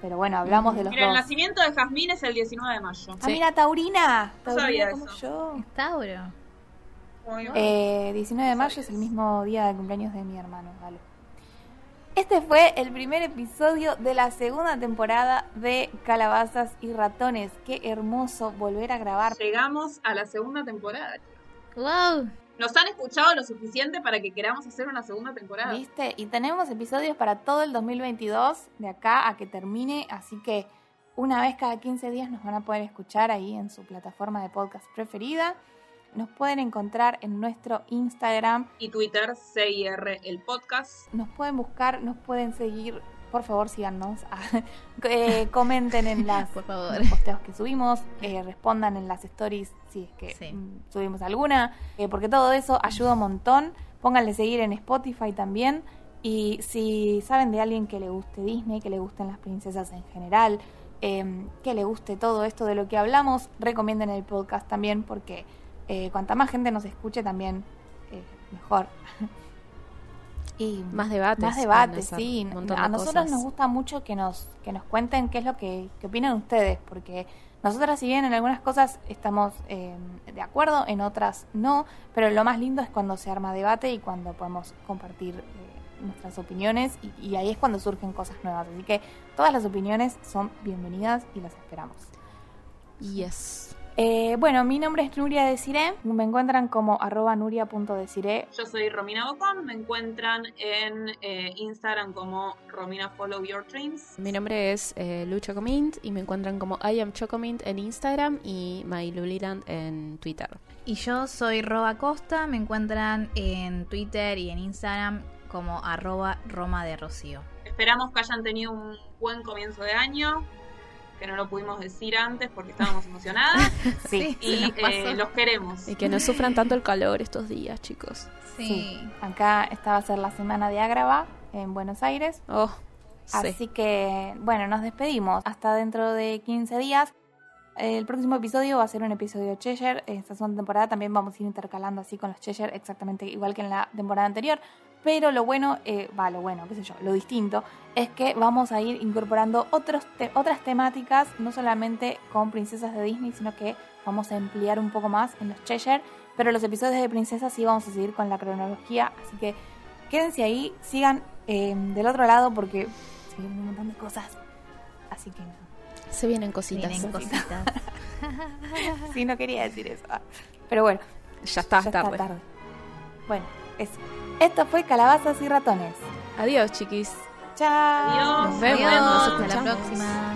Pero bueno, hablamos de los Mira, el dos. nacimiento de Jazmín es el 19 de mayo. Ah, mira, Taurina. No Taurina sabía como eso. yo. Tauro. Muy bien. Eh, 19 de mayo es el mismo día de cumpleaños de mi hermano, Galo. Este fue el primer episodio de la segunda temporada de Calabazas y Ratones. Qué hermoso volver a grabar. Llegamos a la segunda temporada. ¡Wow! Nos han escuchado lo suficiente para que queramos hacer una segunda temporada. ¿Viste? Y tenemos episodios para todo el 2022, de acá a que termine, así que una vez cada 15 días nos van a poder escuchar ahí en su plataforma de podcast preferida. Nos pueden encontrar en nuestro Instagram, Y Twitter, CIR el podcast. nos pueden buscar, nos pueden seguir. Por favor, síganos. Eh, comenten en las Por favor. los posteos que subimos, eh, respondan en las stories si es que Sí. mm, subimos alguna, eh, porque todo eso ayuda un montón. Pónganle seguir en Spotify también. Y si saben de alguien que le guste Disney, que le gusten las princesas en general, eh, que le guste todo esto de lo que hablamos, recomienden el podcast también, porque eh, cuanta más gente nos escuche también, eh, mejor. y Más debates. más debates, sí. A nosotros nos gusta mucho que nos, que nos cuenten qué es lo que, que opinan ustedes, porque nosotras si bien en algunas cosas estamos eh, de acuerdo, en otras no, pero lo más lindo es cuando se arma debate y cuando podemos compartir eh, nuestras opiniones y, y ahí es cuando surgen cosas nuevas. Así que todas las opiniones son bienvenidas y las esperamos. Yes. Eh, bueno, mi nombre es Nuria Desiré, me encuentran como arroba nuria.desiré Yo soy Romina Bocón. Me encuentran en eh, Instagram como Romina Follow Your Dreams. Mi nombre es eh, Lu Chocomint y me encuentran como I am Chocomint en Instagram y MyLuliland en Twitter. Y yo soy Roba Costa, me encuentran en Twitter y en Instagram como arroba Roma de Rocío. Esperamos que hayan tenido un buen comienzo de año, que no lo pudimos decir antes porque estábamos emocionadas. Sí, y eh, los queremos. Y que no sufran tanto el calor estos días, chicos. Sí. Sí. Acá esta va a ser la semana de Ágrava en Buenos Aires. Oh, sí. Así que, bueno, nos despedimos. Hasta dentro de 15 días. El próximo episodio va a ser un episodio Cheshire. Esta segunda temporada también vamos a ir intercalando así con los Cheshire, exactamente igual que en la temporada anterior. Pero lo bueno, eh, va, lo bueno, qué sé yo, lo distinto, es que vamos a ir incorporando otros te- otras temáticas, no solamente con princesas de Disney, sino que vamos a ampliar un poco más en los Cheshire. Pero los episodios de princesas sí vamos a seguir con la cronología. Así que quédense ahí, sigan eh, del otro lado porque se vienen un montón de cosas. Así que no. Se vienen cositas. Tienen cositas. Sí, no quería decir eso. Pero bueno, Ya está, ya tarde. está tarde. Bueno, eso. Esto fue Calabazas y Ratones. Adiós, chiquis. Chao. Adiós. Nos vemos, Adiós, nos hasta la próxima.